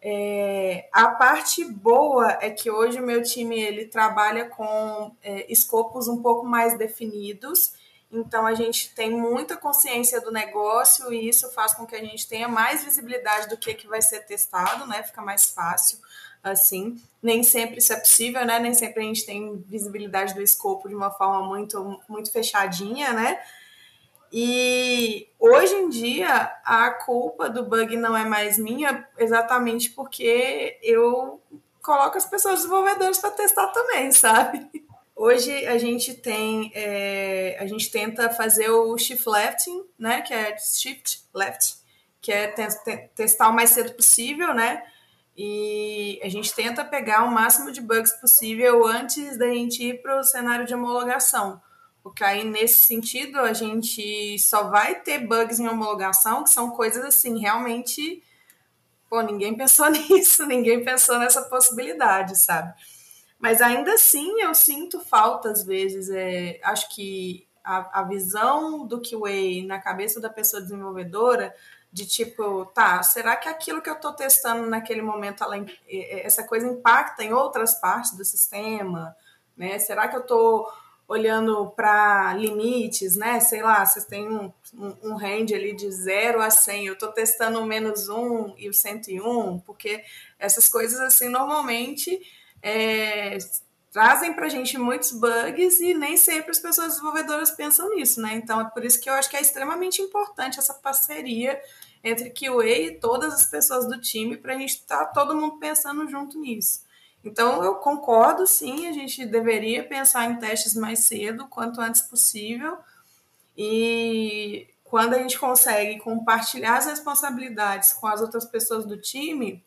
S2: É, a parte boa é que hoje o meu time ele trabalha com é, escopos um pouco mais definidos então a gente tem muita consciência do negócio e isso faz com que a gente tenha mais visibilidade do que, que vai ser testado, né? Fica mais fácil assim. Nem sempre isso é possível, né? Nem sempre a gente tem visibilidade do escopo de uma forma muito, muito fechadinha, né? E hoje em dia a culpa do bug não é mais minha, exatamente porque eu coloco as pessoas desenvolvedoras para testar também, sabe? Hoje a gente tem, é, a gente tenta fazer o shift lefting, né? Que é shift left, que é testar o mais cedo possível, né? E a gente tenta pegar o máximo de bugs possível antes da gente ir para o cenário de homologação. Porque aí, nesse sentido, a gente só vai ter bugs em homologação, que são coisas assim, realmente. Pô, ninguém pensou nisso, ninguém pensou nessa possibilidade, sabe? Mas ainda assim eu sinto falta às vezes. É, acho que a, a visão do QA na cabeça da pessoa desenvolvedora de tipo, tá, será que aquilo que eu estou testando naquele momento, ela, essa coisa impacta em outras partes do sistema? Né? Será que eu estou olhando para limites, né? Sei lá, vocês têm um, um, um, range ali de 0 a 100, eu estou testando o menos 1 e o 101, porque essas coisas assim normalmente é, trazem para a gente muitos bugs e nem sempre as pessoas desenvolvedoras pensam nisso, né? Então é por isso que eu acho que é extremamente importante essa parceria entre QA e todas as pessoas do time para a gente estar tá todo mundo pensando junto nisso. Então eu concordo, sim, a gente deveria pensar em testes mais cedo, quanto antes possível. E quando a gente consegue compartilhar as responsabilidades com as outras pessoas do time,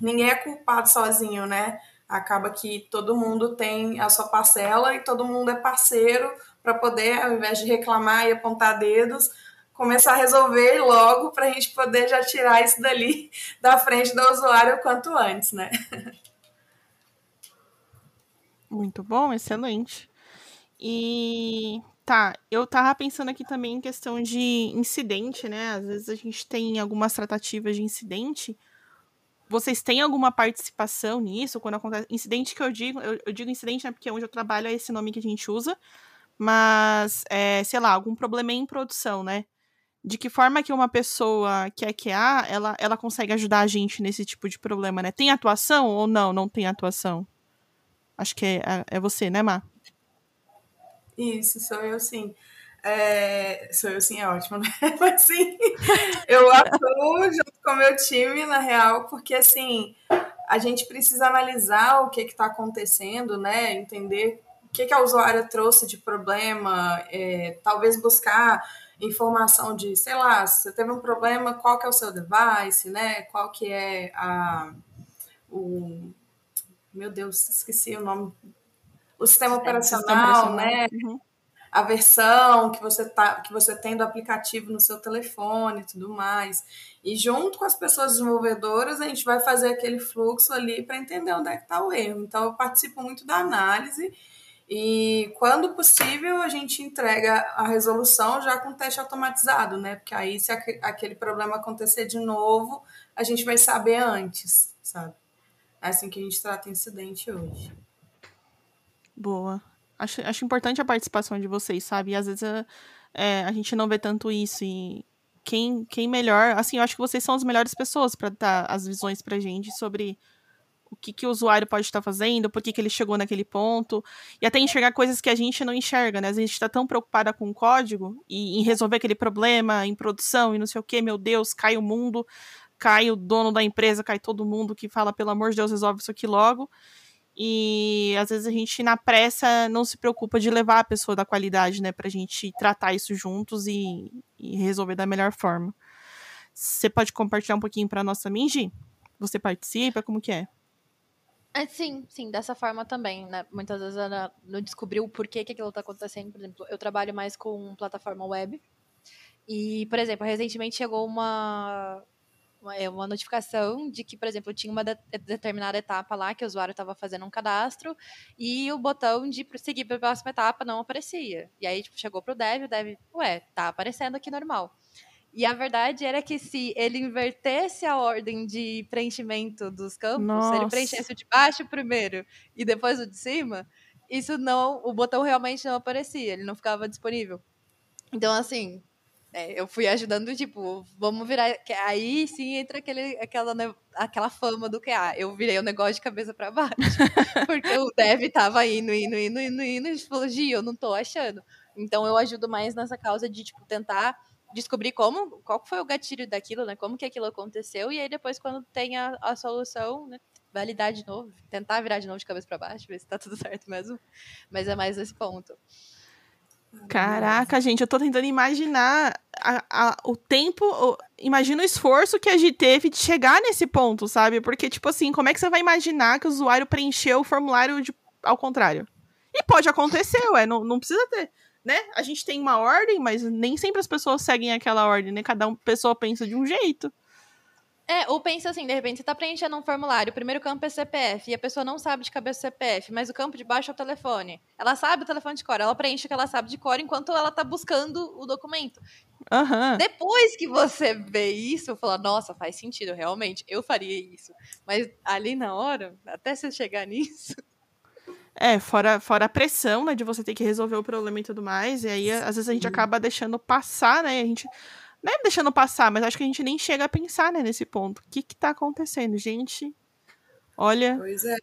S2: ninguém é culpado sozinho, né? Acaba que todo mundo tem a sua parcela e todo mundo é parceiro para poder, ao invés de reclamar e apontar dedos, começar a resolver logo para a gente poder já tirar isso dali da frente do usuário o quanto antes, né?
S1: Muito bom, excelente. E tá, eu tava pensando aqui também em questão de incidente, né? Às vezes a gente tem algumas tratativas de incidente vocês têm alguma participação nisso? Quando acontece. Incidente que eu digo, eu, eu digo incidente, né? Porque onde eu trabalho é esse nome que a gente usa. Mas, é, sei lá, algum problema em produção, né? De que forma que uma pessoa que é QA, ela, ela consegue ajudar a gente nesse tipo de problema, né? Tem atuação ou não? Não tem atuação? Acho que é, é, é você, né, Má?
S2: Isso, sou eu sim. É, sou eu sim, é ótimo, né? Mas sim, eu atuo junto com o meu time, na real, porque assim, a gente precisa analisar o que está acontecendo, né? Entender o que, que a usuária trouxe de problema, é, talvez buscar informação de, sei lá, se você teve um problema, qual que é o seu device, né? Qual que é a o meu Deus, esqueci o nome o sistema operacional, sistema operacional. né? Uhum a versão que você, tá, que você tem do aplicativo no seu telefone e tudo mais. E junto com as pessoas desenvolvedoras, a gente vai fazer aquele fluxo ali para entender onde é que está o erro. Então, eu participo muito da análise e, quando possível, a gente entrega a resolução já com teste automatizado, né? Porque aí, se aquele problema acontecer de novo, a gente vai saber antes, sabe? É assim que a gente trata incidente hoje.
S1: Boa. Acho, acho importante a participação de vocês, sabe? E às vezes a, é, a gente não vê tanto isso. E quem, quem melhor. Assim, eu acho que vocês são as melhores pessoas para dar as visões pra gente sobre o que, que o usuário pode estar fazendo, por que, que ele chegou naquele ponto, e até enxergar coisas que a gente não enxerga, né? A gente está tão preocupada com o código e em resolver aquele problema em produção e não sei o que, meu Deus, cai o mundo, cai o dono da empresa, cai todo mundo que fala, pelo amor de Deus, resolve isso aqui logo. E às vezes a gente, na pressa, não se preocupa de levar a pessoa da qualidade, né? Pra gente tratar isso juntos e, e resolver da melhor forma. Você pode compartilhar um pouquinho pra nossa Minji? Você participa? Como que é?
S3: é? Sim, sim, dessa forma também, né? Muitas vezes ela não descobriu o porquê que aquilo tá acontecendo. Por exemplo, eu trabalho mais com plataforma web. E, por exemplo, recentemente chegou uma, uma notificação de que, por exemplo, tinha uma de determinada etapa lá que o usuário estava fazendo um cadastro e o botão de prosseguir para a próxima etapa não aparecia. E aí, tipo, chegou pro dev, o dev, ué, tá aparecendo aqui normal. E a verdade era que se ele invertesse a ordem de preenchimento dos campos, Nossa. se ele preenchesse o de baixo primeiro e depois o de cima, isso não, o botão realmente não aparecia, ele não ficava disponível. Então, assim, é, eu fui ajudando, tipo, vamos virar. Aí sim entra aquele, aquela, aquela fama do que ah, eu virei o negócio de cabeça para baixo. porque o dev tava indo, indo, indo, indo, indo, e falou, Gi, eu não tô achando. Então eu ajudo mais nessa causa de, tipo, tentar descobrir como, qual foi o gatilho daquilo, né? Como que aquilo aconteceu, e aí depois, quando tem a, a solução, né? validar de novo, tentar virar de novo de cabeça para baixo, ver se tá tudo certo mesmo. Mas é mais esse ponto.
S1: Caraca, gente, eu tô tentando imaginar a, a, o tempo. O, imagina o esforço que a gente teve de chegar nesse ponto, sabe? Porque, tipo assim, como é que você vai imaginar que o usuário preencheu o formulário de, ao contrário? E pode acontecer, ué, não, não precisa ter. Né? A gente tem uma ordem, mas nem sempre as pessoas seguem aquela ordem, né? Cada uma pessoa pensa de um jeito.
S3: É, ou pensa assim, de repente, você tá preenchendo um formulário, o primeiro campo é CPF, e a pessoa não sabe de cabeça o CPF, mas o campo de baixo é o telefone. Ela sabe o telefone de cor, ela preenche o que ela sabe de cor enquanto ela tá buscando o documento.
S1: Uhum.
S3: Depois que você vê isso, fala, nossa, faz sentido, realmente, eu faria isso. Mas ali na hora, até você chegar nisso.
S1: É, fora, fora a pressão, né, de você ter que resolver o problema e tudo mais, e aí às vezes a gente acaba deixando passar, né, a gente não é deixando passar, mas acho que a gente nem chega a pensar né, nesse ponto. O que que tá acontecendo, gente? Olha.
S2: Pois é.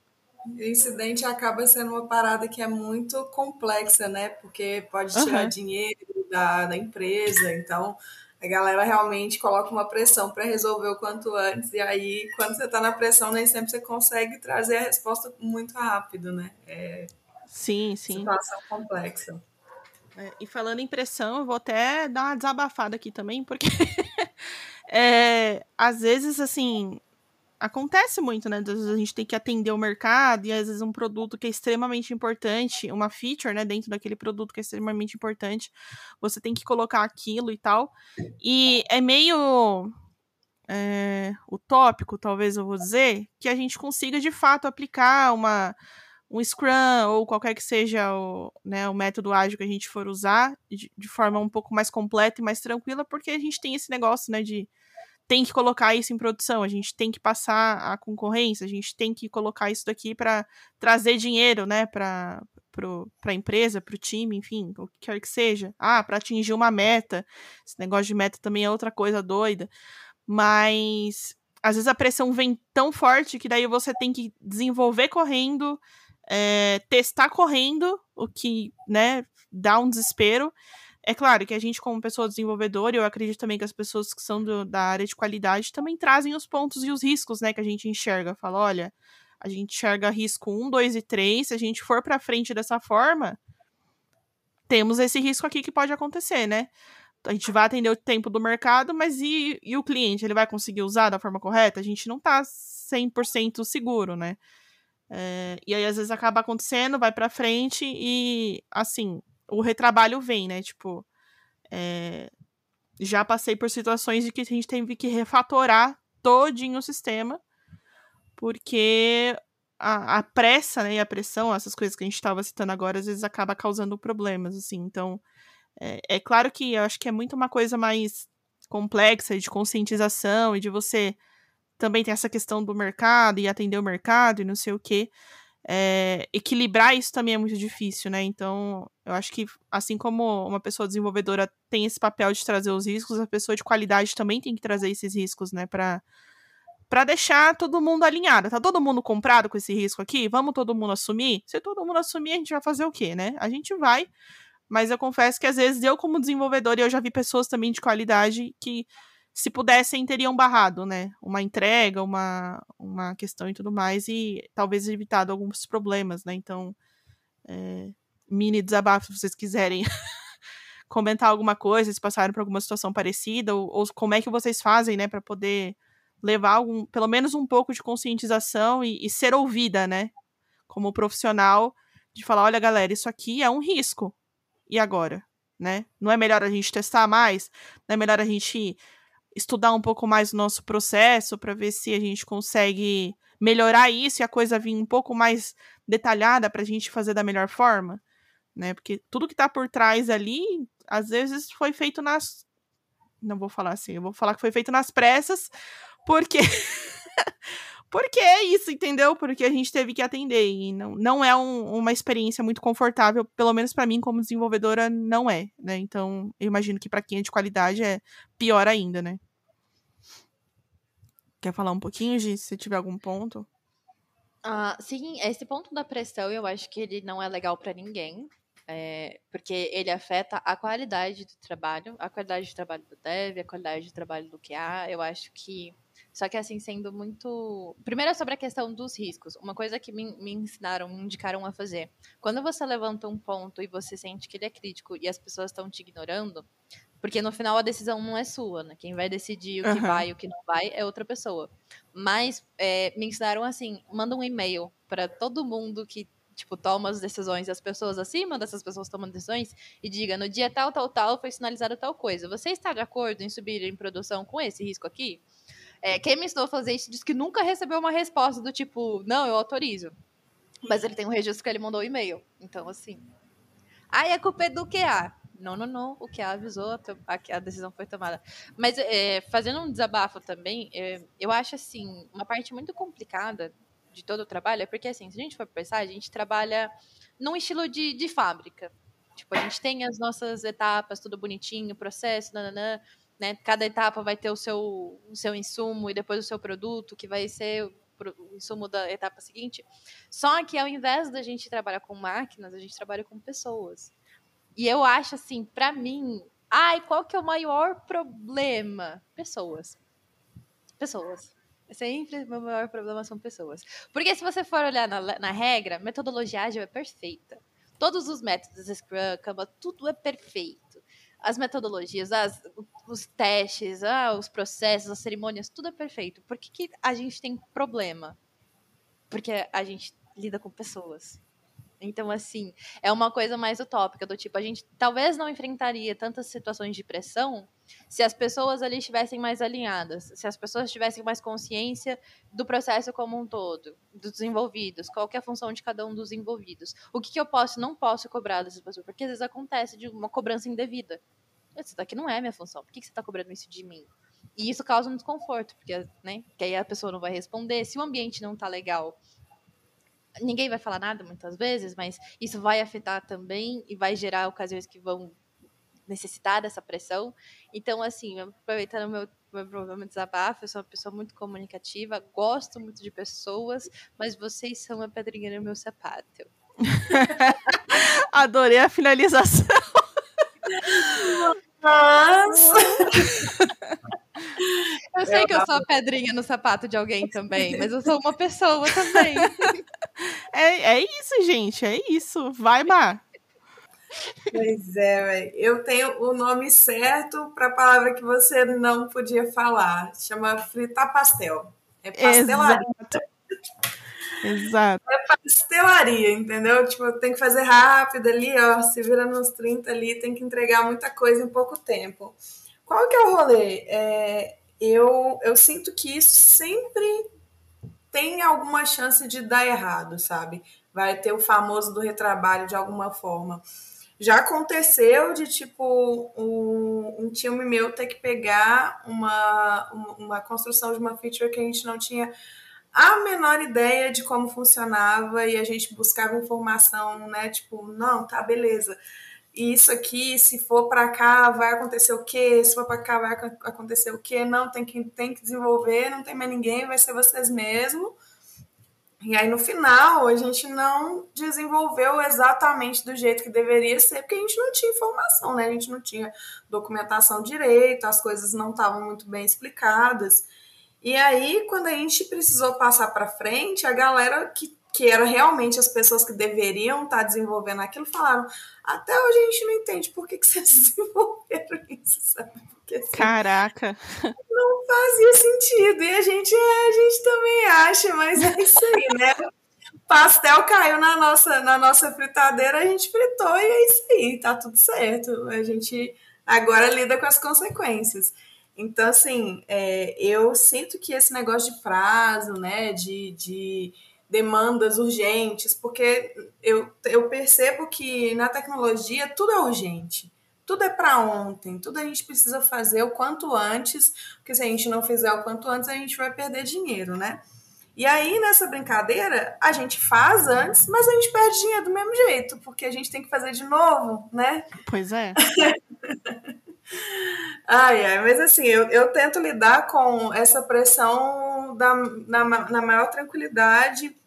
S2: O incidente acaba sendo uma parada que é muito complexa, né? Porque pode tirar uhum. dinheiro da, da empresa, então a galera realmente coloca uma pressão para resolver o quanto antes, e aí, quando você está na pressão, nem sempre você consegue trazer a resposta muito rápido, né? É
S1: sim, sim.
S2: Situação complexa.
S1: É, e falando em pressão, eu vou até dar uma desabafada aqui também, porque é, às vezes, assim, acontece muito, né? Às vezes a gente tem que atender o mercado e às vezes um produto que é extremamente importante, uma feature, né, dentro daquele produto que é extremamente importante, você tem que colocar aquilo e tal. E é meio é, utópico, talvez eu vou dizer, que a gente consiga de fato aplicar uma um Scrum ou qualquer que seja o, né, o método ágil que a gente for usar de, de, forma um pouco mais completa e mais tranquila, porque a gente tem esse negócio, né, de tem que colocar isso em produção, a gente tem que passar a concorrência, a gente tem que colocar isso daqui para trazer dinheiro, né, para para a empresa, para o time, enfim, o que quer que seja. Ah, para atingir uma meta. Esse negócio de meta também é outra coisa doida. Mas às vezes a pressão vem tão forte que daí você tem que desenvolver correndo, é, testar correndo, o que, né, dá um desespero. É claro que a gente, como pessoa desenvolvedora, eu acredito também que as pessoas que são do, da área de qualidade também trazem os pontos e os riscos, né, que a gente enxerga. Fala, olha, a gente enxerga risco 1, 2 e 3, se a gente for para frente dessa forma, temos esse risco aqui que pode acontecer, né? A gente vai atender o tempo do mercado, mas e, e o cliente? Ele vai conseguir usar da forma correta? A gente não tá 100% seguro, né? É, e aí, às vezes, acaba acontecendo, vai pra frente e, assim, o retrabalho vem, né? Tipo, é, já passei por situações de que a gente teve que refatorar todinho o sistema, porque a, a pressa, né, e a pressão, essas coisas que a gente estava citando agora, às vezes acaba causando problemas, assim. Então, é, é claro que eu acho que é muito uma coisa mais complexa de conscientização e de você também tem essa questão do mercado e atender o mercado e não sei o quê. É, equilibrar isso também é muito difícil, né? Então, eu acho que assim como uma pessoa desenvolvedora tem esse papel de trazer os riscos, a pessoa de qualidade também tem que trazer esses riscos, né? Para para deixar todo mundo alinhado. Tá todo mundo comprado com esse risco aqui? Vamos todo mundo assumir? Se todo mundo assumir, a gente vai fazer o quê, né? A gente vai, mas eu confesso que às vezes eu como desenvolvedor, eu já vi pessoas também de qualidade que se pudessem, teriam barrado, né? Uma entrega, uma, uma questão e tudo mais, e talvez evitado alguns problemas, né? Então, é, mini desabafo, se vocês quiserem comentar alguma coisa, se passaram por alguma situação parecida, ou, ou como é que vocês fazem, né, para poder levar algum, pelo menos um pouco de conscientização e, e ser ouvida, né? Como profissional, de falar, olha, galera, isso aqui é um risco. E agora? Né? Não é melhor a gente testar mais? Não é melhor a gente estudar um pouco mais o nosso processo para ver se a gente consegue melhorar isso e a coisa vir um pouco mais detalhada para a gente fazer da melhor forma, né? Porque tudo que está por trás ali, às vezes foi feito nas não vou falar assim, eu vou falar que foi feito nas pressas, porque porque é isso, entendeu? Porque a gente teve que atender e não, não é um, uma experiência muito confortável, pelo menos para mim como desenvolvedora não é, né? Então, eu imagino que para quem é de qualidade é pior ainda, né? Quer falar um pouquinho, Gi, se tiver algum ponto?
S3: Ah, sim, esse ponto da pressão eu acho que ele não é legal para ninguém, é, porque ele afeta a qualidade do trabalho, a qualidade de trabalho do dev, a qualidade de trabalho do QA. Eu acho que Só que assim, sendo muito. Primeiro sobre a questão dos riscos. Uma coisa que me, me ensinaram, me indicaram a fazer. Quando você levanta um ponto e você sente que ele é crítico e as pessoas estão te ignorando, porque no final a decisão não é sua, né? Quem vai decidir o que uhum. vai e o que não vai é outra pessoa. Mas é, me ensinaram assim: manda um e-mail para todo mundo que tipo, toma as decisões, as pessoas acima dessas pessoas tomam decisões, e diga, no dia tal, tal, tal, foi sinalizada tal coisa. Você está de acordo em subir em produção com esse risco aqui? É, quem me ensinou a fazer isso disse que nunca recebeu uma resposta do tipo, não, eu autorizo. Mas ele tem um registro que ele mandou um e-mail. Então, assim. Aí a culpa é do QA. Não, não, não. O QA avisou, a, a decisão foi tomada. Mas é, fazendo um desabafo também, é, eu acho assim, uma parte muito complicada de todo o trabalho é porque, assim, se a gente for pensar, a gente trabalha num estilo de, de fábrica. Tipo, a gente tem as nossas etapas, tudo bonitinho, processo, nananã né? Cada etapa vai ter o seu, o seu insumo e depois o seu produto, que vai ser o insumo da etapa seguinte. Só que ao invés da gente trabalhar com máquinas, a gente trabalha com pessoas. E eu acho assim, para mim, ai, qual que é o maior problema? Pessoas. Pessoas. Sempre o meu maior problema são pessoas. Porque se você for olhar na, na regra, metodologia ágil é perfeita. Todos os métodos, Scrum, Kanban, tudo é perfeito as metodologias, as, os testes, ah, os processos, as cerimônias, tudo é perfeito. Por que, que a gente tem problema? Porque a gente lida com pessoas. Então, assim, é uma coisa mais utópica, do tipo, a gente talvez não enfrentaria tantas situações de pressão se as pessoas ali estivessem mais alinhadas, se as pessoas tivessem mais consciência do processo como um todo, dos envolvidos, qual é a função de cada um dos envolvidos. O que, que eu posso não posso cobrar dessas pessoas, porque às vezes acontece de uma cobrança indevida. Isso daqui não é minha função, por que, que você está cobrando isso de mim? E isso causa um desconforto, porque, né, que aí a pessoa não vai responder. Se o ambiente não está legal, ninguém vai falar nada muitas vezes, mas isso vai afetar também e vai gerar ocasiões que vão necessitar dessa pressão. Então, assim, aproveitando o meu, meu, meu desabafo, eu sou uma pessoa muito comunicativa, gosto muito de pessoas, mas vocês são a pedrinha no meu sapato.
S1: Adorei a finalização.
S2: Nossa!
S3: Eu sei que eu sou a pedrinha no sapato de alguém também, mas eu sou uma pessoa também.
S1: É, é isso, gente, é isso. Vai, Mar.
S2: Pois é, eu tenho o nome certo para a palavra que você não podia falar. Chama fritar pastel. É pastelaria.
S1: Exato. Exato.
S2: É pastelaria, entendeu? Tipo, tem que fazer rápido ali, ó, se vira nos 30 ali, tem que entregar muita coisa em pouco tempo. Qual que é o rolê? É, eu, eu sinto que isso sempre tem alguma chance de dar errado, sabe? Vai ter o famoso do retrabalho de alguma forma. Já aconteceu de, tipo, um, um time meu ter que pegar uma, uma construção de uma feature que a gente não tinha a menor ideia de como funcionava e a gente buscava informação, né? Tipo, não, tá, beleza. Isso aqui, se for para cá, vai acontecer o quê? Se for para cá, vai acontecer o quê? Não, tem que, tem que desenvolver, não tem mais ninguém, vai ser vocês mesmos. E aí, no final, a gente não desenvolveu exatamente do jeito que deveria ser, porque a gente não tinha informação, né? A gente não tinha documentação direito, as coisas não estavam muito bem explicadas. E aí, quando a gente precisou passar para frente, a galera que, que era realmente as pessoas que deveriam estar tá desenvolvendo aquilo falaram: até hoje a gente não entende por que, que vocês desenvolveram isso, sabe?
S1: Porque, assim, Caraca!
S2: Não fazia sentido. E a gente, é, a gente também acha, mas é isso aí, né? pastel caiu na nossa, na nossa fritadeira, a gente fritou e é isso aí, tá tudo certo. A gente agora lida com as consequências. Então, assim, é, eu sinto que esse negócio de prazo, né, de, de demandas urgentes, porque eu, eu percebo que na tecnologia tudo é urgente. Tudo é para ontem, tudo a gente precisa fazer o quanto antes, porque se a gente não fizer o quanto antes, a gente vai perder dinheiro, né? E aí, nessa brincadeira, a gente faz antes, mas a gente perde dinheiro do mesmo jeito, porque a gente tem que fazer de novo, né?
S1: Pois é.
S2: ai, ai, mas assim, eu, eu tento lidar com essa pressão da, na, na maior tranquilidade.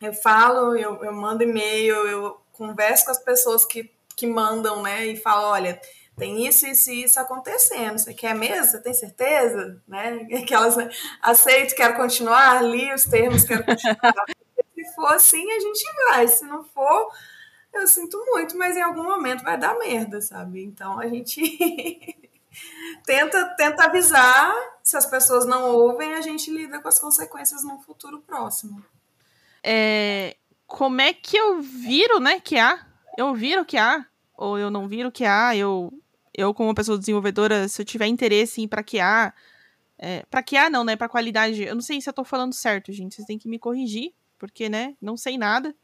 S2: Eu falo, eu, eu mando e-mail, eu converso com as pessoas que que mandam, né, e falam, olha, tem isso, e isso acontecendo. Você quer mesmo? Você tem certeza? Né? Aquelas, aceito, quero continuar, li os termos, quero continuar. Se for assim, a gente vai. Se não for, eu sinto muito, mas em algum momento vai dar merda, sabe? Então a gente tenta, tenta avisar. Se as pessoas não ouvem, a gente lida com as consequências no futuro próximo.
S1: É, como é que eu viro, né, que há? Eu viro que há? Ou eu não viro que há? Eu, eu como pessoa desenvolvedora, se eu tiver interesse em para que há, é, para que há não, né, para qualidade. Eu não sei se eu tô falando certo, gente. Vocês têm que me corrigir, porque, né, não sei nada.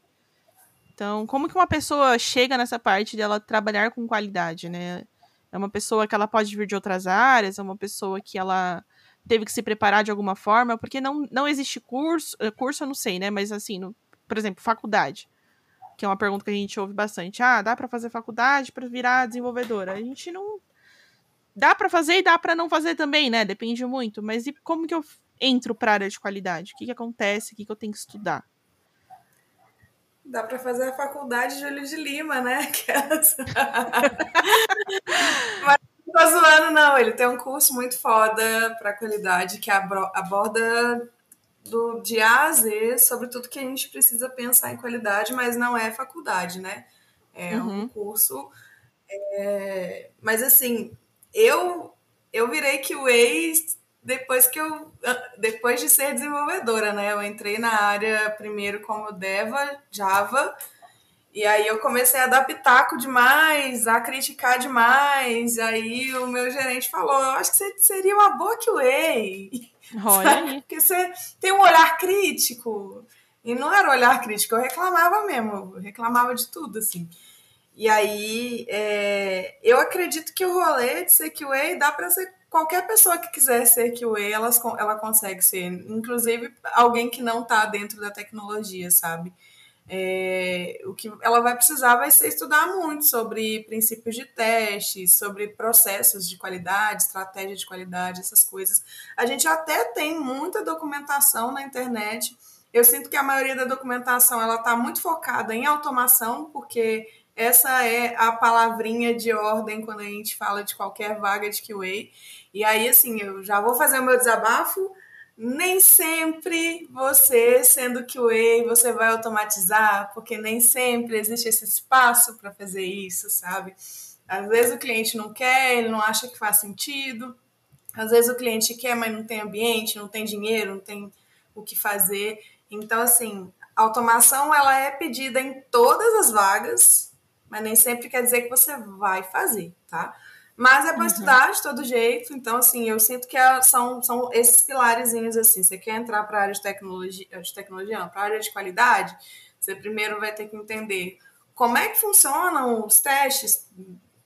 S1: Então, como que uma pessoa chega nessa parte dela trabalhar com qualidade, né? É uma pessoa que ela pode vir de outras áreas, é uma pessoa que ela teve que se preparar de alguma forma, porque não, não existe curso, curso eu não sei, né? Mas assim, no, por exemplo, faculdade, que é uma pergunta que a gente ouve bastante. Ah, dá para fazer faculdade para virar desenvolvedora? A gente não dá para fazer e dá para não fazer também, né? Depende muito. Mas e como que eu entro para área de qualidade? O que, que acontece? O que, que eu tenho que estudar?
S2: Dá para fazer a faculdade Júlio de Lima, né? Mas não tô zoando, não. Ele tem um curso muito foda para qualidade que aborda do, de A a Z sobre tudo que a gente precisa pensar em qualidade, mas não é faculdade, né? É uhum. um curso. É... Mas assim, eu eu virei QA depois que eu depois de ser desenvolvedora, né? Eu entrei na área primeiro como Deva, Java, e aí eu comecei a dar pitaco demais, a criticar demais. Aí o meu gerente falou: "Eu acho que você seria uma boa QA".
S1: Olha
S2: Porque você tem um olhar crítico. E não era olhar crítico, eu reclamava mesmo, eu reclamava de tudo, assim. E aí, é, eu acredito que o rolê de ser QA dá para ser qualquer pessoa que quiser ser QA, ela, ela consegue ser. Inclusive, alguém que não está dentro da tecnologia, sabe? É, o que ela vai precisar vai ser estudar muito sobre princípios de teste, sobre processos de qualidade, estratégia de qualidade, essas coisas. A gente até tem muita documentação na internet. Eu sinto que a maioria da documentação ela está muito focada em automação, porque essa é a palavrinha de ordem quando a gente fala de qualquer vaga de QA. E aí, assim, eu já vou fazer o meu desabafo nem sempre você, sendo QA, você vai automatizar, porque nem sempre existe esse espaço para fazer isso, sabe? Às vezes o cliente não quer, ele não acha que faz sentido. Às vezes o cliente quer, mas não tem ambiente, não tem dinheiro, não tem o que fazer. Então, assim, automação ela é pedida em todas as vagas, mas nem sempre quer dizer que você vai fazer, tá? Mas é para uhum. estudar de todo jeito. Então, assim, eu sinto que é, são, são esses pilarezinhos, assim. Você quer entrar para a área de tecnologia, de tecnologia, para a área de qualidade, você primeiro vai ter que entender como é que funcionam os testes,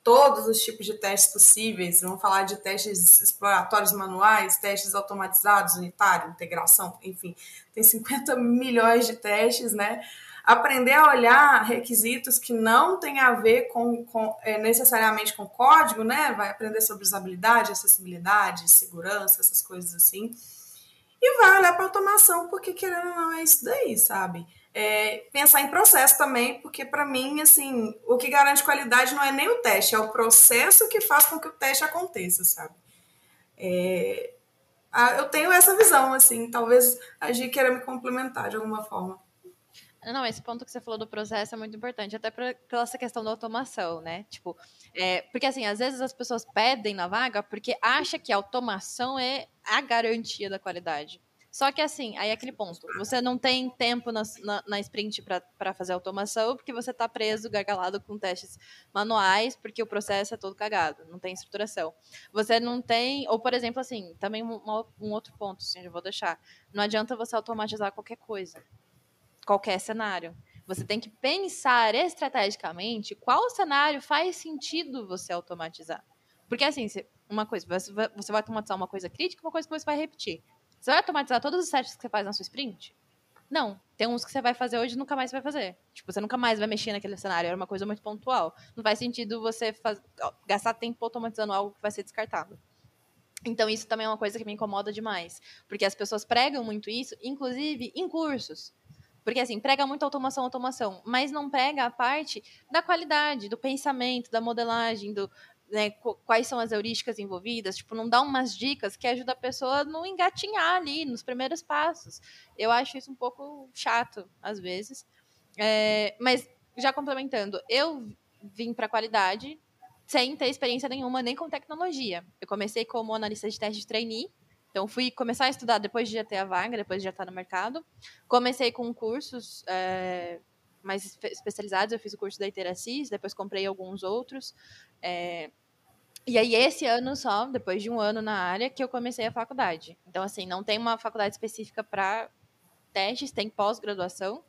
S2: todos os tipos de testes possíveis. Vamos falar de testes exploratórios manuais, testes automatizados, unitário, integração, enfim. Tem 50 milhões de testes, né? Aprender a olhar requisitos que não tem a ver com, com é, necessariamente com código, né? Vai aprender sobre usabilidade, acessibilidade, segurança, essas coisas assim. E vai olhar para automação, porque querendo ou não é isso daí, sabe? É, pensar em processo também, porque para mim, assim, o que garante qualidade não é nem o teste, é o processo que faz com que o teste aconteça, sabe? É, eu tenho essa visão, assim, talvez a Gi queira me complementar de alguma forma.
S3: Não, esse ponto que você falou do processo é muito importante, até pela essa questão da automação, né? Tipo, é, porque assim, às vezes as pessoas pedem na vaga porque acha que a automação é a garantia da qualidade. Só que assim, aí é aquele ponto. Você não tem tempo na, na, na sprint para fazer automação, porque você está preso, gargalado com testes manuais, porque o processo é todo cagado, não tem estruturação. Você não tem. Ou, por exemplo, assim, também um, um outro ponto, assim, eu vou deixar. Não adianta você automatizar qualquer coisa qualquer cenário. Você tem que pensar estrategicamente qual cenário faz sentido você automatizar. Porque assim, uma coisa, você vai automatizar uma coisa crítica, uma coisa que você vai repetir. Você vai automatizar todos os testes que você faz na sua sprint? Não. Tem uns que você vai fazer hoje e nunca mais vai fazer. Tipo, você nunca mais vai mexer naquele cenário. Era uma coisa muito pontual. Não faz sentido você faz... gastar tempo automatizando algo que vai ser descartado. Então, isso também é uma coisa que me incomoda demais. Porque as pessoas pregam muito isso, inclusive em cursos. Porque, assim, prega muito automação, automação, mas não prega a parte da qualidade, do pensamento, da modelagem, do né, quais são as heurísticas envolvidas, tipo, não dá umas dicas que ajuda a pessoa a não engatinhar ali nos primeiros passos. Eu acho isso um pouco chato, às vezes. É, mas, já complementando, eu vim para qualidade sem ter experiência nenhuma, nem com tecnologia. Eu comecei como analista de teste de trainee, então fui começar a estudar depois de já ter a vaga, depois de já estar no mercado. Comecei com cursos é, mais especializados, eu fiz o curso da Iteracis, depois comprei alguns outros. É, e aí, esse ano só, depois de um ano na área, que eu comecei a faculdade. Então, assim, não tem uma faculdade específica para testes, tem pós-graduação.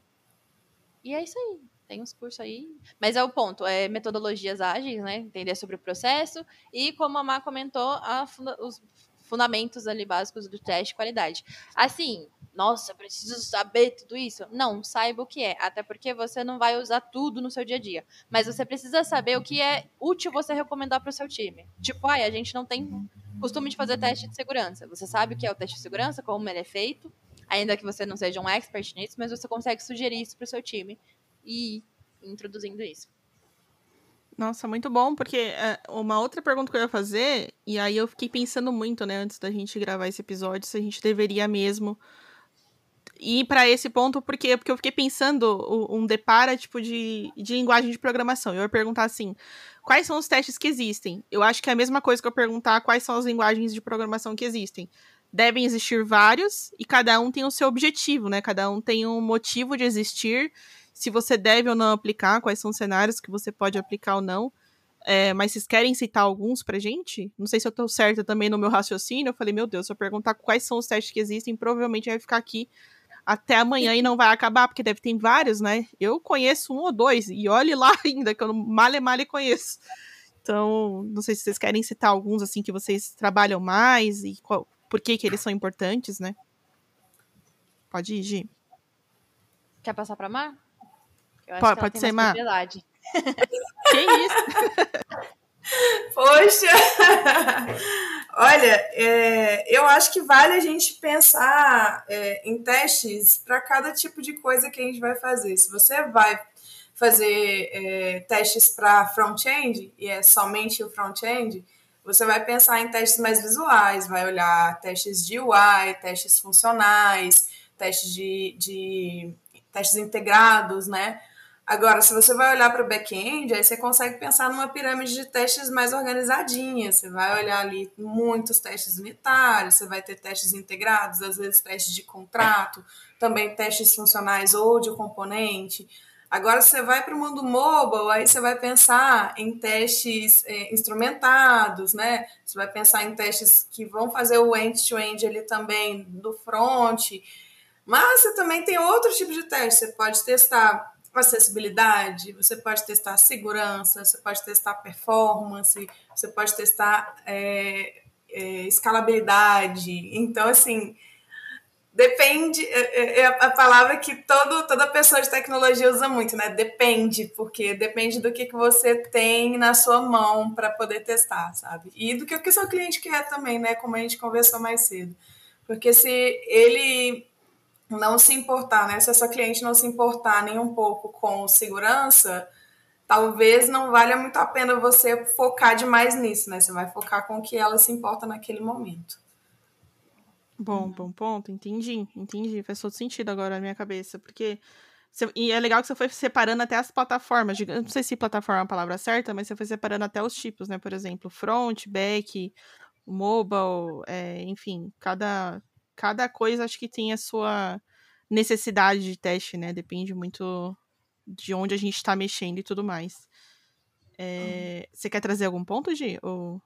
S3: E é isso aí. Tem uns cursos aí. Mas é o ponto, é metodologias ágeis, né? Entender sobre o processo. E, como a Má comentou, a os fundamentos ali básicos do teste de qualidade. Assim, nossa, preciso saber tudo isso. Não, saiba o que é, até porque você não vai usar tudo no seu dia a dia. Mas você precisa saber o que é útil você recomendar para o seu time. Tipo, ai, a gente não tem costume de fazer teste de segurança. Você sabe o que é o teste de segurança, como ele é feito, ainda que você não seja um expert nisso, mas você consegue sugerir isso para o seu time e introduzindo isso.
S1: Nossa, muito bom, porque é, uma outra pergunta que eu ia fazer, e aí eu fiquei pensando muito, né, antes da gente gravar esse episódio, se a gente deveria mesmo ir para esse ponto, porque, porque eu fiquei pensando um depara tipo de, de linguagem de programação. Eu ia perguntar assim: quais são os testes que existem? Eu acho que é a mesma coisa que eu perguntar quais são as linguagens de programação que existem. Devem existir vários e cada um tem o seu objetivo, né? Cada um tem um motivo de existir. Se você deve ou não aplicar, quais são os cenários que você pode aplicar ou não. É, mas vocês querem citar alguns pra gente? Não sei se eu tô certa também no meu raciocínio. Eu falei, meu Deus, se eu perguntar quais são os testes que existem, provavelmente vai ficar aqui até amanhã e não vai acabar, porque deve ter vários, né? Eu conheço um ou dois, e olhe lá ainda, que eu male male conheço. Então, não sei se vocês querem citar alguns, assim, que vocês trabalham mais e qual, por que que eles são importantes, né? Pode ir, Gi.
S3: Quer passar pra Mar?
S1: Pode pode ser, Mar. que isso?
S2: Poxa! Olha, é, eu acho que vale a gente pensar é, em testes para cada tipo de coisa que a gente vai fazer. Se você vai fazer é, testes para front-end, e é somente o front-end, você vai pensar em testes mais visuais, vai olhar testes de UI, testes funcionais, testes de, de testes integrados, né? Agora, se você vai olhar para o back-end, aí você consegue pensar numa pirâmide de testes mais organizadinha. Você vai olhar ali muitos testes unitários, você vai ter testes integrados, às vezes testes de contrato, também testes funcionais ou de componente. Agora, você vai para o mundo mobile, aí você vai pensar em testes é, instrumentados, né? Você vai pensar em testes que vão fazer o end-to-end -end ali também do front. Mas você também tem outro tipo de teste. Você pode testar acessibilidade, você pode testar segurança, você pode testar performance, você pode testar é, é, escalabilidade. Então, assim, depende, é, é, é a palavra que todo, toda pessoa de tecnologia usa muito, né? Depende, porque depende do que, que você tem na sua mão para poder testar, sabe? E do que o que seu cliente quer também, né? Como a gente conversou mais cedo. Porque se ele não se importar, né? Se essa cliente não se importar nem um pouco com segurança, talvez não valha muito a pena você focar demais nisso, né? Você vai focar com o que ela se importa naquele momento.
S1: Bom, bom ponto. Entendi, entendi. Faz todo sentido agora na minha cabeça, porque e é legal que você foi separando até as plataformas. Não sei se plataforma é a palavra certa, mas você foi separando até os tipos, né? Por exemplo, front, back, mobile, é, enfim, cada cada coisa acho que tem a sua necessidade de teste, né? Depende muito de onde a gente está mexendo e tudo mais. É, Você quer trazer algum ponto, Gi? Ou...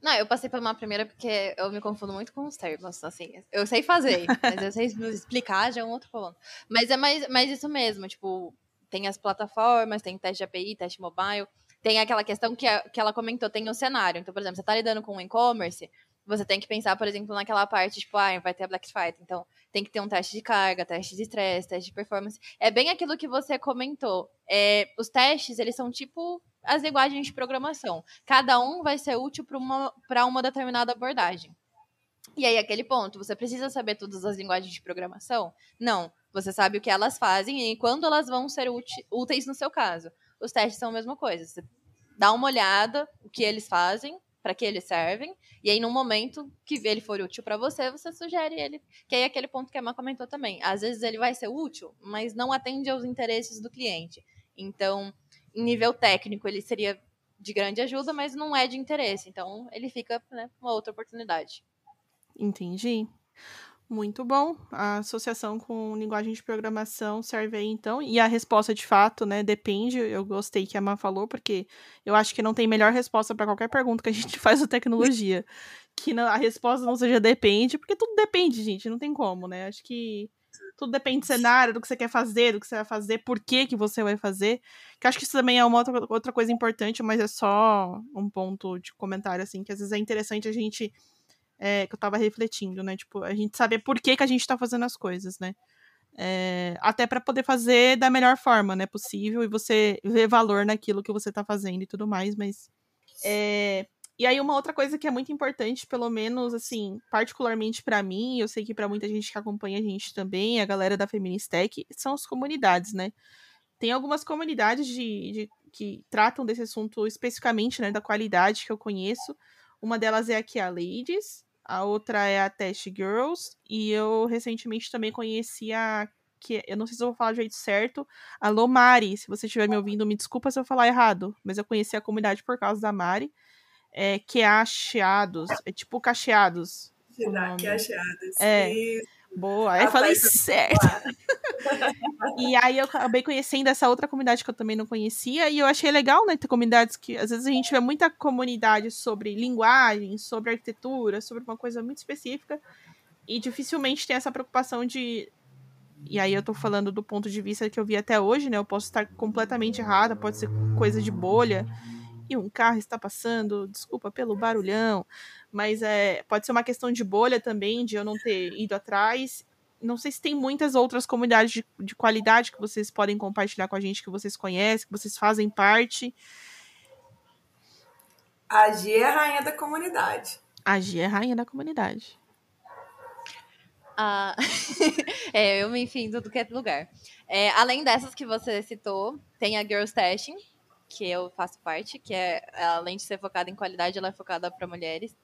S3: Não, eu passei por uma primeira porque eu me confundo muito com os termos, assim. Eu sei fazer, mas eu sei explicar já é um outro ponto. Mas é mais, mais isso mesmo, tipo, tem as plataformas, tem teste de API, teste mobile, tem aquela questão que, a, que ela comentou, tem o cenário. Então, por exemplo, você está lidando com e-commerce, você tem que pensar, por exemplo, naquela parte, tipo, ah, vai ter a Black Friday. Então, tem que ter um teste de carga, teste de estresse, teste de performance. É bem aquilo que você comentou. É, os testes, eles são tipo as linguagens de programação. Cada um vai ser útil para uma, uma determinada abordagem. E aí, aquele ponto, você precisa saber todas as linguagens de programação? Não. Você sabe o que elas fazem e quando elas vão ser úteis no seu caso. Os testes são a mesma coisa. Você dá uma olhada o que eles fazem, para que eles servem, e aí, no momento que ele for útil para você, você sugere ele. Que aí é aquele ponto que a Emma comentou também. Às vezes ele vai ser útil, mas não atende aos interesses do cliente. Então, em nível técnico, ele seria de grande ajuda, mas não é de interesse. Então, ele fica né, uma outra oportunidade.
S1: Entendi. Muito bom. A associação com linguagem de programação serve aí, então. E a resposta, de fato, né, depende. Eu gostei que a Emma falou, porque eu acho que não tem melhor resposta para qualquer pergunta que a gente faz da tecnologia. que a resposta não seja depende, porque tudo depende, gente. Não tem como, né? Acho que tudo depende do cenário, do que você quer fazer, do que você vai fazer, por que, que você vai fazer. Que acho que isso também é uma outra, outra coisa importante, mas é só um ponto de comentário, assim, que às vezes é interessante a gente é, que eu tava refletindo, né? Tipo, a gente saber por que, que a gente tá fazendo as coisas, né? É, até para poder fazer da melhor forma, né, possível, e você ver valor naquilo que você tá fazendo e tudo mais, mas. É, e aí, uma outra coisa que é muito importante, pelo menos, assim, particularmente para mim, eu sei que para muita gente que acompanha a gente também, a galera da Feministech, são as comunidades, né? Tem algumas comunidades de, de que tratam desse assunto especificamente, né, da qualidade que eu conheço. Uma delas é aqui a Ladies, a outra é a Test Girls, e eu recentemente também conheci a que eu não sei se eu vou falar do jeito certo, a Lomari, se você estiver me ouvindo, me desculpa se eu falar errado, mas eu conheci a comunidade por causa da Mari, é, que é Acheados, é tipo Cacheados.
S2: Que Acheados.
S1: É. Isso. Boa, aí eu falei certo. e aí eu acabei conhecendo essa outra comunidade que eu também não conhecia, e eu achei legal, né, ter comunidades que às vezes a gente vê muita comunidade sobre linguagem, sobre arquitetura, sobre uma coisa muito específica, e dificilmente tem essa preocupação de. E aí eu tô falando do ponto de vista que eu vi até hoje, né? Eu posso estar completamente errada, pode ser coisa de bolha e um carro está passando, desculpa pelo barulhão, mas é, pode ser uma questão de bolha também, de eu não ter ido atrás. Não sei se tem muitas outras comunidades de, de qualidade que vocês podem compartilhar com a gente, que vocês conhecem, que vocês fazem parte.
S2: A Gia é a rainha da comunidade.
S1: A Gia é a rainha da comunidade.
S3: Ah, é, eu me enfim tudo que é lugar. É, além dessas que você citou, tem a Girls Testing, que eu faço parte, que é, além de ser focada em qualidade, ela é focada para mulheres.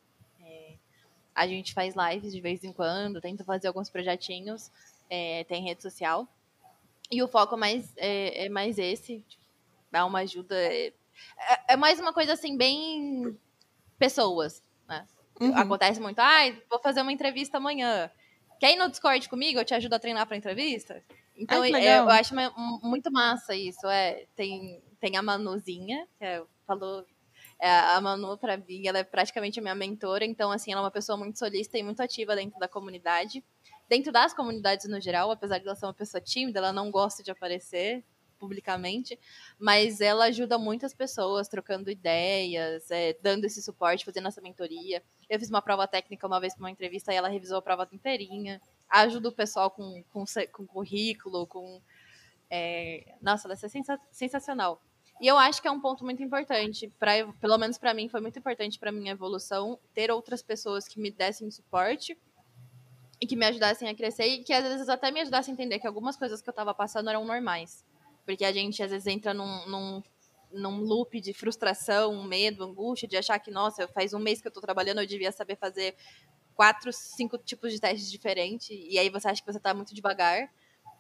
S3: É, a gente faz lives de vez em quando, tenta fazer alguns projetinhos, é, tem rede social. E o foco é mais, é, é mais esse, tipo, dar uma ajuda. É, é, é mais uma coisa assim, bem pessoas, né? Uhum. Acontece muito, ah, vou fazer uma entrevista amanhã. Quer ir no Discord comigo? Eu te ajudo a treinar para entrevista? Então, Ai, eu acho muito massa isso. É, tem, tem a Manuzinha, que é, falou. É, a Manu, para mim, ela é praticamente a minha mentora, então, assim, ela é uma pessoa muito solista e muito ativa dentro da comunidade. Dentro das comunidades no geral, apesar de ela ser uma pessoa tímida, ela não gosta de aparecer publicamente, mas ela ajuda muitas pessoas, trocando ideias, é, dando esse suporte, fazendo essa mentoria. Eu fiz uma prova técnica uma vez para uma entrevista e ela revisou a prova inteirinha. Ajuda o pessoal com, com, com currículo, com. É... Nossa, ela é sensacional. E eu acho que é um ponto muito importante, pra, pelo menos para mim, foi muito importante para minha evolução, ter outras pessoas que me dessem suporte e que me ajudassem a crescer e que às vezes até me ajudassem a entender que algumas coisas que eu estava passando eram normais. Porque a gente às vezes entra num, num, num loop de frustração, medo, angústia, de achar que, nossa, faz um mês que eu estou trabalhando, eu devia saber fazer quatro, cinco tipos de testes diferentes, e aí você acha que você está muito devagar.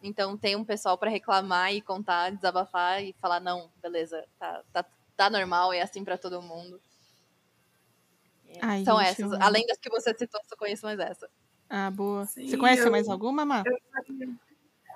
S3: Então tem um pessoal para reclamar e contar, desabafar e falar, não, beleza, tá, tá, tá normal, é assim para todo mundo. Ai, São gente, essas. Eu... Além das que você citou, só conheço mais essa.
S1: Ah, boa. Sim, você conhece eu... mais alguma, Má?
S2: Eu,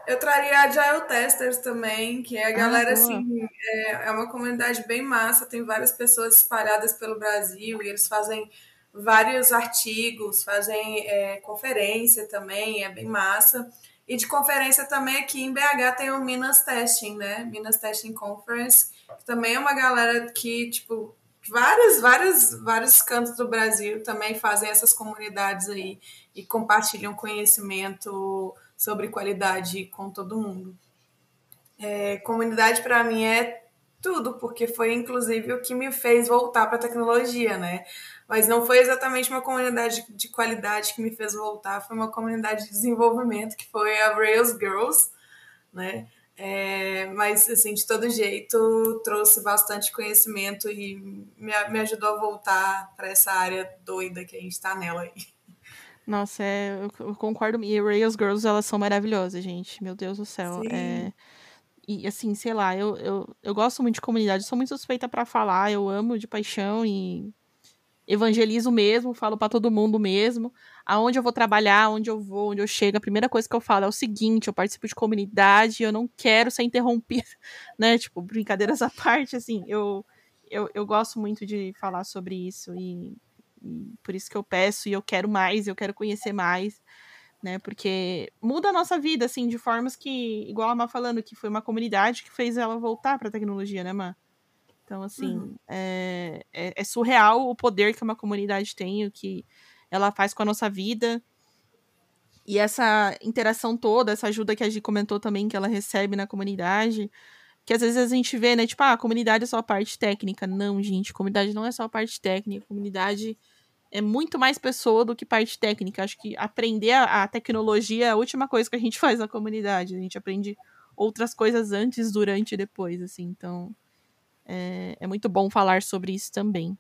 S2: eu traria a Agile Testers também, que é a ah, galera, ah, assim, é, é uma comunidade bem massa, tem várias pessoas espalhadas pelo Brasil e eles fazem vários artigos, fazem é, conferência também, é bem massa. E de conferência também aqui em BH tem o Minas Testing, né? Minas Testing Conference, que também é uma galera que, tipo, vários, vários, vários cantos do Brasil também fazem essas comunidades aí e compartilham conhecimento sobre qualidade com todo mundo. É, comunidade para mim é tudo, porque foi inclusive o que me fez voltar para a tecnologia, né? Mas não foi exatamente uma comunidade de qualidade que me fez voltar, foi uma comunidade de desenvolvimento, que foi a Rails Girls, né? É, mas, assim, de todo jeito, trouxe bastante conhecimento e me, me ajudou a voltar para essa área doida que a gente está nela aí.
S1: Nossa, é, eu, concordo. E Rails Girls, elas são maravilhosas, gente. Meu Deus do céu. É, e, assim, sei lá, eu, eu, eu gosto muito de comunidade. Sou muito suspeita para falar. Eu amo de paixão e evangelizo mesmo, falo para todo mundo mesmo. Aonde eu vou trabalhar, onde eu vou, onde eu chego, a primeira coisa que eu falo é o seguinte: eu participo de comunidade, eu não quero ser interrompido, né? Tipo, brincadeiras à parte, assim, eu, eu, eu gosto muito de falar sobre isso e, e por isso que eu peço e eu quero mais, eu quero conhecer mais. Né, porque muda a nossa vida, assim, de formas que, igual a Má falando, que foi uma comunidade que fez ela voltar para a tecnologia, né, Má? Então, assim, uhum. é, é, é, surreal o poder que uma comunidade tem, o que ela faz com a nossa vida. E essa interação toda, essa ajuda que a Gi comentou também que ela recebe na comunidade, que às vezes a gente vê, né, tipo, ah, a comunidade é só a parte técnica. Não, gente, comunidade não é só a parte técnica, a comunidade é muito mais pessoa do que parte técnica. Acho que aprender a, a tecnologia é a última coisa que a gente faz na comunidade. A gente aprende outras coisas antes, durante e depois, assim. Então, é, é muito bom falar sobre isso também.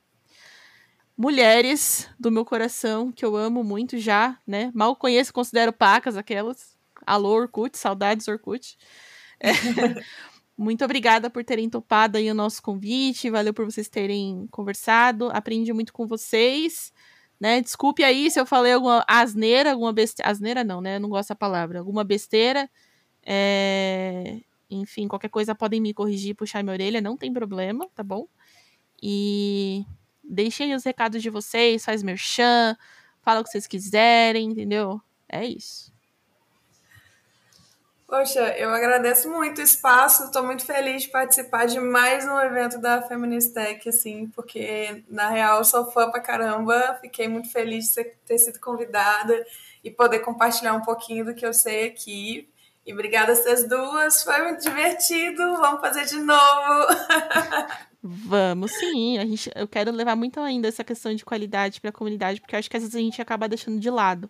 S1: Mulheres do meu coração, que eu amo muito já, né? Mal conheço, considero pacas aquelas. Alô, Orkut, saudades, Orkut. É, muito obrigada por terem topado aí o nosso convite, valeu por vocês terem conversado, aprendi muito com vocês, né? Desculpe aí se eu falei alguma asneira, alguma besteira. Asneira não, né? Eu não gosto da palavra. Alguma besteira. É... Enfim, qualquer coisa podem me corrigir, puxar minha orelha, não tem problema, tá bom? E deixem os recados de vocês, faz merchan, fala o que vocês quiserem, entendeu? É isso.
S2: Poxa, eu agradeço muito o espaço, estou muito feliz de participar de mais um evento da Feministech, assim, porque na real sou fã pra caramba, fiquei muito feliz de ter sido convidada e poder compartilhar um pouquinho do que eu sei aqui. E obrigada a vocês duas, foi muito divertido. Vamos fazer de novo.
S1: Vamos sim, a gente, eu quero levar muito ainda essa questão de qualidade para a comunidade, porque acho que às vezes a gente acaba deixando de lado,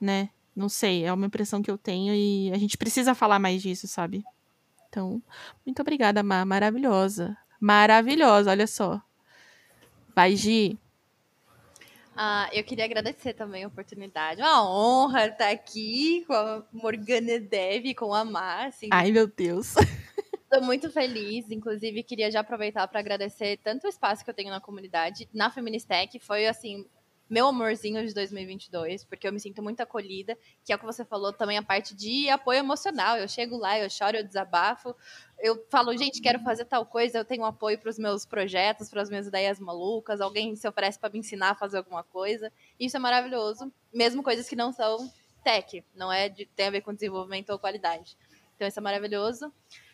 S1: né? Não sei, é uma impressão que eu tenho e a gente precisa falar mais disso, sabe? Então, muito obrigada, Má, maravilhosa. Maravilhosa, olha só. Vai, Gi.
S3: Ah, eu queria agradecer também a oportunidade. Uma honra estar aqui com a Morgana Dev, com a Mar. Assim.
S1: Ai, meu Deus.
S3: Estou muito feliz. Inclusive, queria já aproveitar para agradecer tanto o espaço que eu tenho na comunidade, na Feministec. Foi, assim, meu amorzinho de 2022, porque eu me sinto muito acolhida, que é o que você falou também, a parte de apoio emocional. Eu chego lá, eu choro, eu desabafo, eu falo, gente, quero fazer tal coisa, eu tenho apoio para os meus projetos, para as minhas ideias malucas, alguém se oferece para me ensinar a fazer alguma coisa. Isso é maravilhoso, mesmo coisas que não são tech, não é de, tem a ver com desenvolvimento ou qualidade. Então isso é maravilhoso.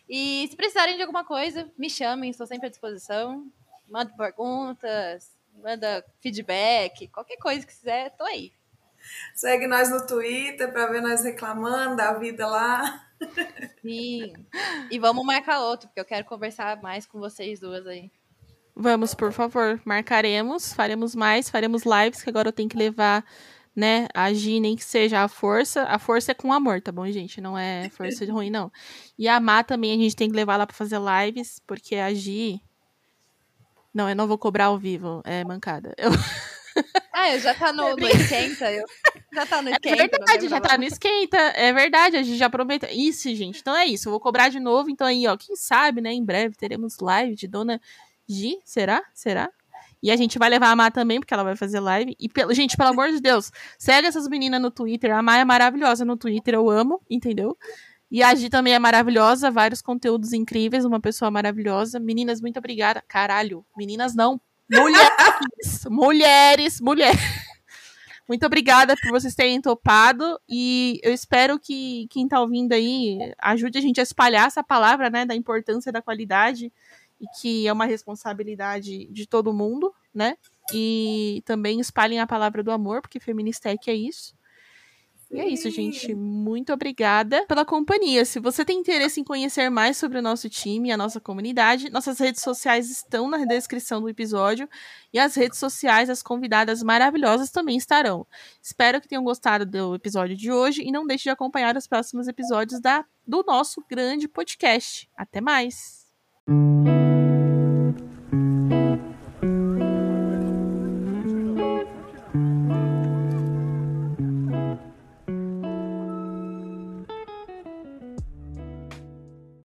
S3: E se precisarem de alguma coisa, me chamem, estou sempre à disposição. Mandem perguntas, manda feedback, qualquer coisa que quiser, tô aí.
S2: Segue nós no Twitter para ver nós reclamando da vida lá.
S3: Sim. E vamos marcar outro, porque eu quero conversar mais com vocês duas aí.
S1: Vamos, por favor. Marcaremos, faremos mais, faremos lives, que agora eu tenho que levar, né, a Gi, nem que seja a força. A força é com amor, tá bom, gente? Não é força de ruim, não. E a Má também a gente tem que levar lá pra fazer lives, porque a Gi, não, eu não vou cobrar ao vivo, é mancada. Eu...
S3: Ah, eu já tá no, no esquenta, eu... já tá no é esquenta.
S1: É verdade, já tá no esquenta, é verdade, a gente já prometeu. Isso, gente, então é isso, eu vou cobrar de novo, então aí, ó, quem sabe, né, em breve teremos live de Dona Gi, será? Será? E a gente vai levar a Má também, porque ela vai fazer live. E, pelo, gente, pelo amor de Deus, segue essas meninas no Twitter. A Má é maravilhosa no Twitter, eu amo, entendeu? E a Gi também é maravilhosa, vários conteúdos incríveis, uma pessoa maravilhosa. Meninas, muito obrigada. Caralho, meninas não. Mulheres, mulheres, mulheres. Muito obrigada por vocês terem topado e eu espero que quem tá ouvindo aí ajude a gente a espalhar essa palavra, né, da importância da qualidade e que é uma responsabilidade de todo mundo, né? E também espalhem a palavra do amor, porque Feministec é isso. E é isso, gente. Muito obrigada pela companhia. Se você tem interesse em conhecer mais sobre o nosso time e a nossa comunidade, nossas redes sociais estão na descrição do episódio e as redes sociais das convidadas maravilhosas também estarão. Espero que tenham gostado do episódio de hoje e não deixe de acompanhar os próximos episódios da, do nosso grande podcast. Até mais!